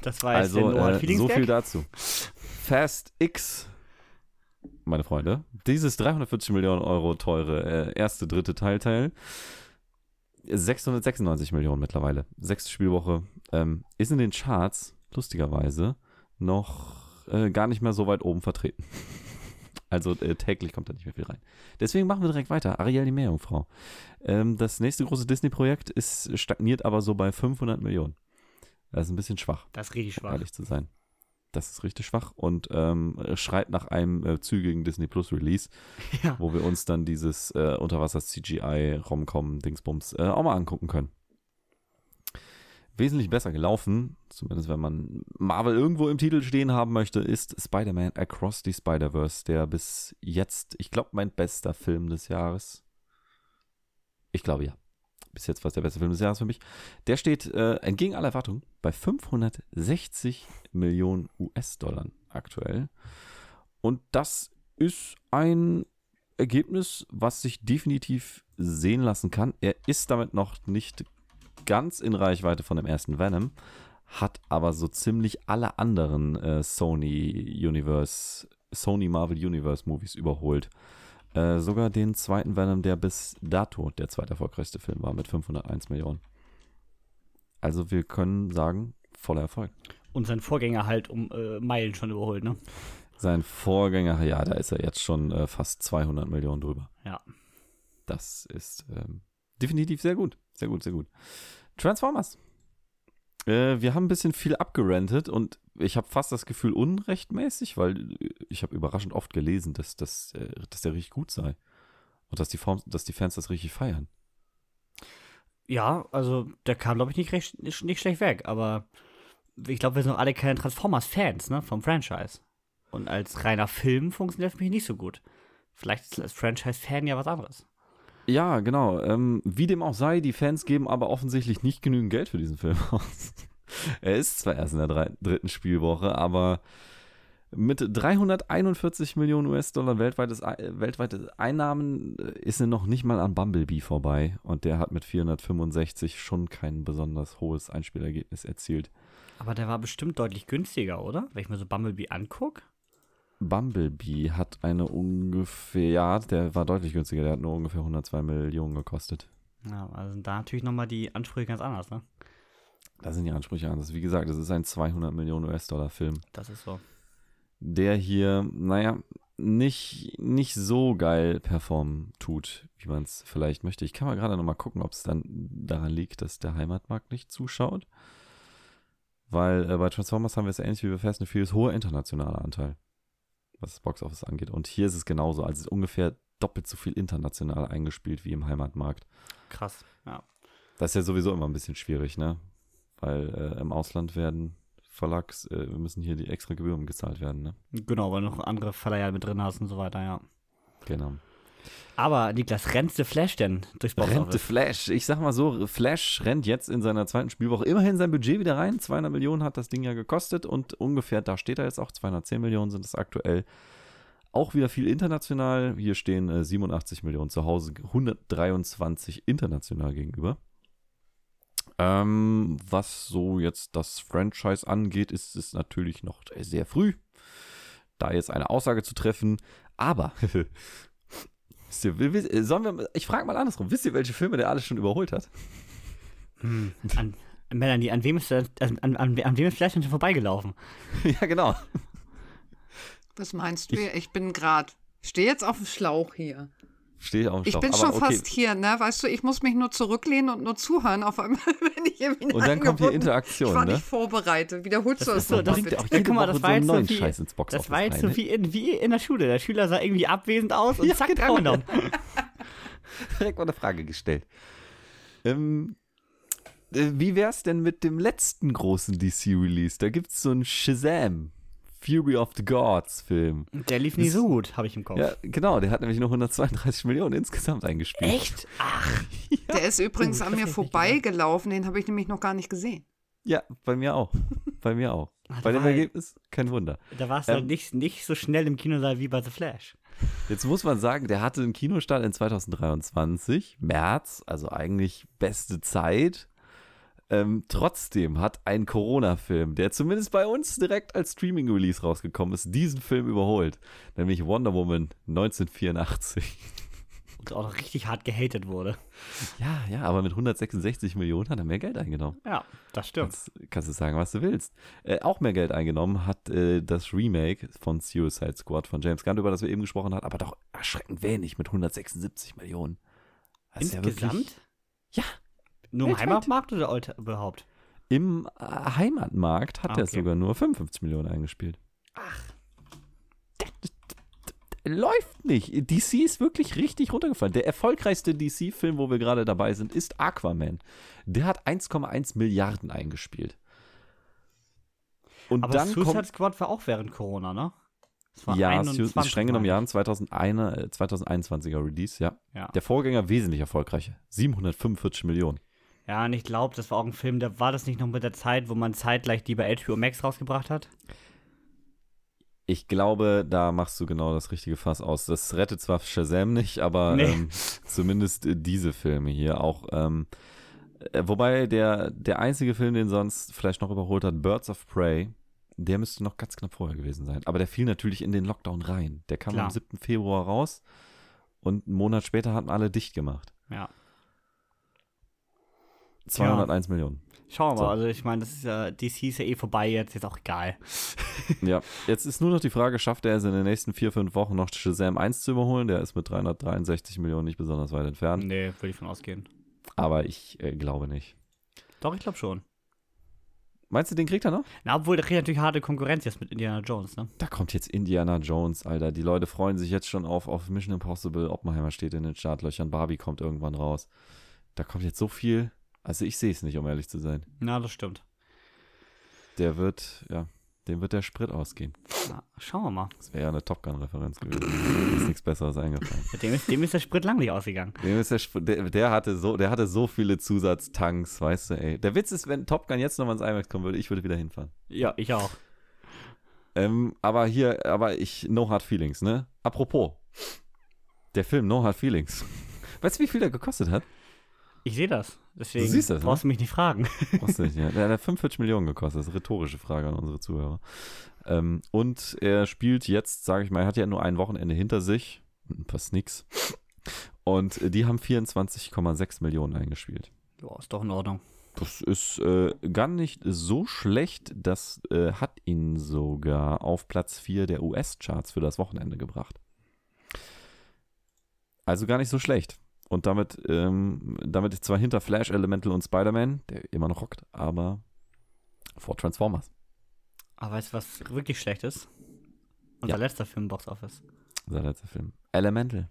Das war jetzt Also äh, so viel dazu. Fast X, meine Freunde, dieses 340 Millionen Euro teure äh, erste, dritte Teilteil, 696 Millionen mittlerweile. Sechste Spielwoche ähm, ist in den Charts lustigerweise noch äh, gar nicht mehr so weit oben vertreten. Also äh, täglich kommt da nicht mehr viel rein. Deswegen machen wir direkt weiter. Ariel die Meerjungfrau. Ähm, das nächste große Disney-Projekt ist stagniert aber so bei 500 Millionen. Das ist ein bisschen schwach Das ist richtig schwach. ehrlich zu sein. Das ist richtig schwach und ähm, schreit nach einem äh, zügigen Disney Plus Release, Ja. wo wir uns dann dieses äh, Unterwasser CGI Romcom Dingsbums äh, auch mal angucken können. Wesentlich besser gelaufen, zumindest wenn man Marvel irgendwo im Titel stehen haben möchte, ist Spider-Man Across the Spider-Verse, der bis jetzt, ich glaube, mein bester Film des Jahres. Ich glaube ja. Bis jetzt war es der beste Film des Jahres für mich. Der steht äh, entgegen aller Erwartungen bei 560 Millionen US-Dollar aktuell. Und das ist ein Ergebnis, was sich definitiv sehen lassen kann. Er ist damit noch nicht ganz in Reichweite von dem ersten Venom, hat aber so ziemlich alle anderen äh, Sony Universe, Sony Marvel Universe Movies überholt. Äh, sogar den zweiten Venom, der bis dato der zweite erfolgreichste Film war mit 501 Millionen. Also wir können sagen, voller Erfolg. Und sein Vorgänger halt um äh, Meilen schon überholt, ne? Sein Vorgänger, ja, da ist er jetzt schon äh, fast 200 Millionen drüber. Ja. Das ist ähm, definitiv sehr gut. Sehr gut, sehr gut. Transformers. Äh, wir haben ein bisschen viel abgerantet und ich habe fast das Gefühl unrechtmäßig, weil ich habe überraschend oft gelesen, dass, dass, äh, dass der richtig gut sei. Und dass die, Form, dass die Fans das richtig feiern. Ja, also der kam, glaube ich, nicht, recht, nicht, nicht schlecht weg, aber ich glaube, wir sind auch alle keine Transformers-Fans, ne, vom Franchise. Und als reiner Film funktioniert das für mich nicht so gut. Vielleicht ist als Franchise-Fan ja was anderes. Ja, genau. Ähm, wie dem auch sei, die Fans geben aber offensichtlich nicht genügend Geld für diesen Film aus. er ist zwar erst in der drei, dritten Spielwoche, aber mit 341 Millionen US-Dollar weltweites, weltweite Einnahmen äh, ist er noch nicht mal an Bumblebee vorbei. Und der hat mit 465 schon kein besonders hohes Einspielergebnis erzielt. Aber der war bestimmt deutlich günstiger, oder? Wenn ich mir so Bumblebee angucke. Bumblebee hat eine ungefähr, ja, der war deutlich günstiger, der hat nur ungefähr 102 Millionen gekostet. Ja, also sind da natürlich nochmal die Ansprüche ganz anders, ne? Da sind die Ansprüche anders. Wie gesagt, das ist ein 200 Millionen US-Dollar-Film. Das ist so. der hier, naja, nicht, nicht so geil performen tut, wie man es vielleicht möchte. Ich kann mal gerade nochmal gucken, ob es dann daran liegt, dass der Heimatmarkt nicht zuschaut. Weil äh, bei Transformers haben wir es ähnlich wie bei Fast and Furious, hoher internationaler Anteil, was das Boxoffice angeht. Und hier ist es genauso. Also ungefähr doppelt so viel international eingespielt wie im Heimatmarkt. Krass, ja. Das ist ja sowieso immer ein bisschen schwierig, ne? Weil äh, im Ausland werden Verlags, äh, müssen hier die extra Gebühren gezahlt werden, ne? Genau, weil du noch andere Verleiher mit drin hast und so weiter, ja. Genau. Aber Niklas, rennt The Flash denn durchs Box Rennt The Flash. Ich sag mal so, Flash rennt jetzt in seiner zweiten Spielwoche immerhin sein Budget wieder rein. 200 Millionen hat das Ding ja gekostet und ungefähr, da steht er jetzt auch, 210 Millionen sind es aktuell. Auch wieder viel international. Hier stehen äh, 87 Millionen zu Hause, 123 international gegenüber. Ähm, was so jetzt das Franchise angeht, ist es natürlich noch sehr früh, da jetzt eine Aussage zu treffen. Aber Wisst ihr, sollen wir, ich frage mal andersrum. Wisst ihr, welche Filme der alles schon überholt hat? Hm. An, Melanie, an wem ist das, an, an, an, wem ist vielleicht schon vorbeigelaufen? ja, genau. Was meinst du? Ich, ich bin gerade, stehe jetzt auf dem Schlauch hier. Stehe ich Schlauch. Ich bin schon okay. fast hier, ne? Weißt du, ich muss mich nur zurücklehnen und nur zuhören, auf einmal, wenn ich irgendwie Und dann kommt hier Interaktion, ich war ne? nicht vorbereitet. Wiederholst du das, das so, das bitte? Auch ja, guck mal, das war jetzt so wie, das war jetzt so wie in, wie in der Schule. Der Schüler sah irgendwie abwesend aus und ja, zack, genau. drangenommen. Direkt mal eine Frage gestellt. Ähm, äh, wie wär's denn mit dem letzten großen DC-Release? Da gibt's so einen Shazam. Fury of the Gods Film. Der lief nie das, so gut, habe ich im Kopf. Ja, genau, der hat nämlich nur 132 Millionen insgesamt eingespielt. Echt? Ach. Ja. Der ist übrigens an mir vorbeigelaufen, den habe ich nämlich noch gar nicht gesehen. Ja, bei mir auch. Bei mir auch. Ach, bei dem Ergebnis kein Wunder. Da war es ähm, nicht, nicht so schnell im Kinosaal wie bei The Flash. Jetzt muss man sagen, der hatte einen Kinostart in 2023, März, also eigentlich beste Zeit. Ähm, trotzdem hat ein Corona-Film, der zumindest bei uns direkt als Streaming-Release rausgekommen ist, diesen Film überholt. Nämlich Wonder Woman 1984. Und auch noch richtig hart gehatet wurde. Ja, ja, aber mit 166 Millionen hat er mehr Geld eingenommen. Ja, das stimmt. Kannst, kannst du sagen, was du willst. Äh, auch mehr Geld eingenommen hat äh, das Remake von Suicide Squad von James Gunn, über das wir eben gesprochen haben, aber doch erschreckend wenig mit 176 Millionen. Das Insgesamt? Ja, wirklich, ja, nur im Heimatmarkt oder überhaupt? Im äh, Heimatmarkt hat ah, okay. er sogar nur 55 Millionen eingespielt. Ach. Läuft nicht. DC ist wirklich richtig runtergefallen. Der erfolgreichste DC-Film, wo wir gerade dabei sind, ist Aquaman. Der hat 1,1 Milliarden eingespielt. Und Aber dann Suicide kommt, Squad war auch während Corona, ne? ja, streng genommen ja, 2001, 2021er Release, ja. ja. Der Vorgänger wesentlich erfolgreicher. 745 Millionen. Ja, und ich glaube, das war auch ein Film, da war das nicht noch mit der Zeit, wo man zeitgleich die bei HBO Max rausgebracht hat? Ich glaube, da machst du genau das richtige Fass aus. Das rettet zwar Shazam nicht, aber nee. ähm, zumindest äh, diese Filme hier auch. Ähm, äh, wobei der, der einzige Film, den sonst vielleicht noch überholt hat, Birds of Prey, der müsste noch ganz knapp vorher gewesen sein. Aber der fiel natürlich in den Lockdown rein. Der kam Klar. am 7. Februar raus und einen Monat später hatten alle dicht gemacht. Ja. 201 ja. Millionen. Schauen wir so. mal, also ich meine, das ist ja, DC ist ja eh vorbei jetzt, ist auch egal. ja, jetzt ist nur noch die Frage, schafft er es in den nächsten vier, fünf Wochen noch Shazam 1 zu überholen? Der ist mit 363 Millionen nicht besonders weit entfernt. Nee, würde ich von ausgehen. Aber ich äh, glaube nicht. Doch, ich glaube schon. Meinst du, den kriegt er noch? Na, obwohl, der kriegt natürlich harte Konkurrenz jetzt mit Indiana Jones, ne? Da kommt jetzt Indiana Jones, Alter. Die Leute freuen sich jetzt schon auf, auf Mission Impossible. Oppenheimer steht in den Startlöchern. Barbie kommt irgendwann raus. Da kommt jetzt so viel. Also ich sehe es nicht, um ehrlich zu sein. Na, das stimmt. Der wird, ja, dem wird der Sprit ausgehen. Na, schauen wir mal. Das wäre ja eine Top Gun-Referenz gewesen. ist nichts Besseres eingefallen. Dem ist, dem ist der Sprit lang nicht ausgegangen. Dem ist der, der, der, hatte so, der hatte so viele Zusatztanks, weißt du, ey. Der Witz ist, wenn Top Gun jetzt nochmal ins IMAX kommen würde, ich würde wieder hinfahren. Ja, ich auch. Ähm, aber hier, aber ich, No Hard Feelings, ne? Apropos, der Film No Hard Feelings. Weißt du, wie viel der gekostet hat? Ich sehe das. Deswegen du siehst das, brauchst ne? du mich nicht fragen. Brauchst du nicht, ja. Der hat 45 Millionen gekostet. Das ist eine rhetorische Frage an unsere Zuhörer. Ähm, und er spielt jetzt, sage ich mal, er hat ja nur ein Wochenende hinter sich. Fast nix. Und die haben 24,6 Millionen eingespielt. Ja, ist doch in Ordnung. Das ist äh, gar nicht so schlecht. Das äh, hat ihn sogar auf Platz 4 der US-Charts für das Wochenende gebracht. Also gar nicht so schlecht. Und damit, ähm, damit zwar hinter Flash, Elemental und Spider-Man, der immer noch rockt, aber vor Transformers. Aber weißt du, was wirklich schlecht ist? Unser ja. letzter Film Box Office. Unser letzter Film. Elemental.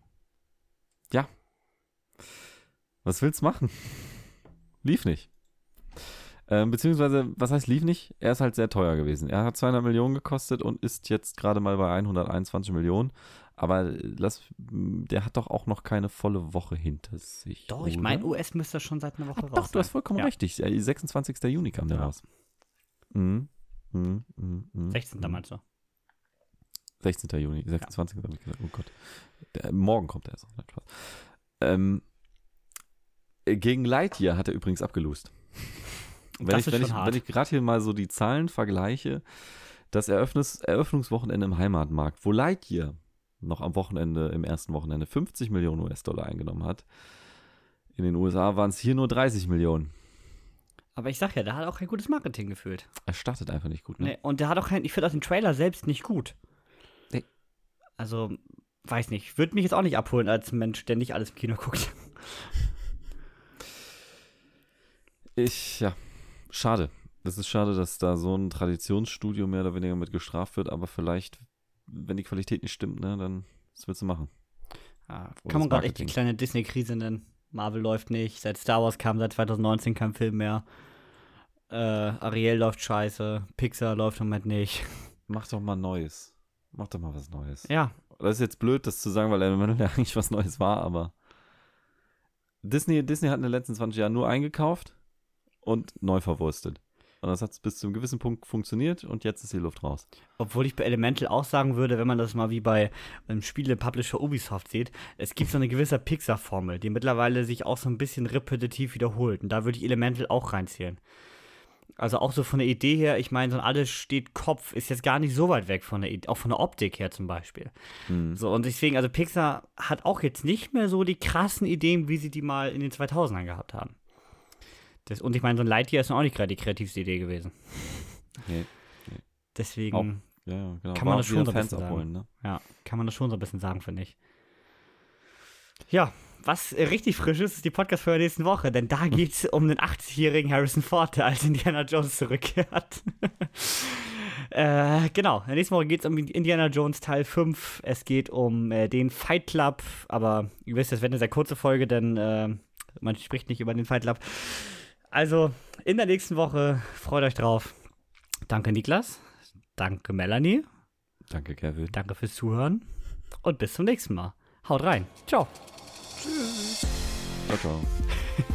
Was willst du machen? Lief nicht. Ähm, beziehungsweise, was heißt lief nicht? Er ist halt sehr teuer gewesen. Er hat 200 Millionen gekostet und ist jetzt gerade mal bei 121 Millionen. Aber lass, der hat doch auch noch keine volle Woche hinter sich. Doch, ich meine, US müsste schon seit einer Woche Ach, raus. Doch, du hast sein. vollkommen ja. richtig. 26. Juni kam der Ja. raus. Mhm. Mhm. Mhm. Mhm. 16. meinst du? 16. Juni, 26. habe ich gesagt. Oh Gott. Der, morgen kommt er erst. Ähm, äh, gegen Lightyear hat er übrigens abgelost. Wenn Das ich, ist wenn, ich, hart. wenn ich gerade hier mal so die Zahlen vergleiche, das Eröffnungs Eröffnungswochenende im Heimatmarkt, wo Lightyear noch am Wochenende, im ersten Wochenende 50 Millionen US-Dollar eingenommen hat, in den USA waren es hier nur 30 Millionen. Aber ich sag ja, der hat auch kein gutes Marketing gefühlt. Er startet einfach nicht gut, ne? Nee, und der hat auch kein, ich finde auch den Trailer selbst nicht gut. Nee. Also, weiß nicht, würde mich jetzt auch nicht abholen als Mensch, der nicht alles im Kino guckt. Ich, ja, schade. Das ist schade, dass da so ein Traditionsstudio mehr oder weniger mit gestraft wird, aber vielleicht, wenn die Qualität nicht stimmt, ne, dann was willst du machen? Ja, Oder kann man gerade echt die kleine Disney-Krise nennen. Marvel läuft nicht, seit Star Wars kam seit 2019 kein Film mehr. Äh, Ariel läuft scheiße, Pixar läuft im Moment nicht. Mach doch mal Neues. Mach doch mal was Neues. Ja, Das ist jetzt blöd, das zu sagen, weil Elemental ja eigentlich was Neues war, aber Disney, Disney hat in den letzten 20 Jahren nur eingekauft und neu verwurstet. Und das hat bis zu einem gewissen Punkt funktioniert und jetzt ist die Luft raus. Obwohl ich bei Elemental auch sagen würde, wenn man das mal wie bei einem Spiele-Publisher Ubisoft sieht, es gibt so eine gewisse Pixar-Formel, die mittlerweile sich auch so ein bisschen repetitiv wiederholt. Und da würde ich Elemental auch reinzählen. Also auch so von der Idee her, ich meine, so ein alles steht Kopf ist jetzt gar nicht so weit weg von der Idee, auch von der Optik her zum Beispiel. Hm. So, und deswegen, also Pixar hat auch jetzt nicht mehr so die krassen Ideen, wie sie die mal in den 2000ern gehabt haben. Das, und ich meine, so ein Lightyear ist auch nicht gerade die kreativste Idee gewesen. Nee. Deswegen. Auch Ja, genau. Kann War man das auch schon so ein bisschen abholen, ne? Ja, kann man das schon so ein bisschen sagen, finde ich. Ja, was richtig frisch ist, ist die Podcast für der nächsten Woche, denn da geht es um den 80-jährigen Harrison Ford, der als Indiana Jones zurückkehrt. äh, genau, nächsten Woche geht es um Indiana Jones Teil 5. Es geht um äh, den Fight Club, aber ihr wisst, das wird eine sehr kurze Folge, denn äh, man spricht nicht über den Fight Club. Also, in der nächsten Woche freut euch drauf. Danke, Niklas. Danke, Melanie. Danke, Kevin. Danke fürs Zuhören und bis zum nächsten Mal. Haut rein. Ciao. Ciao, ciao.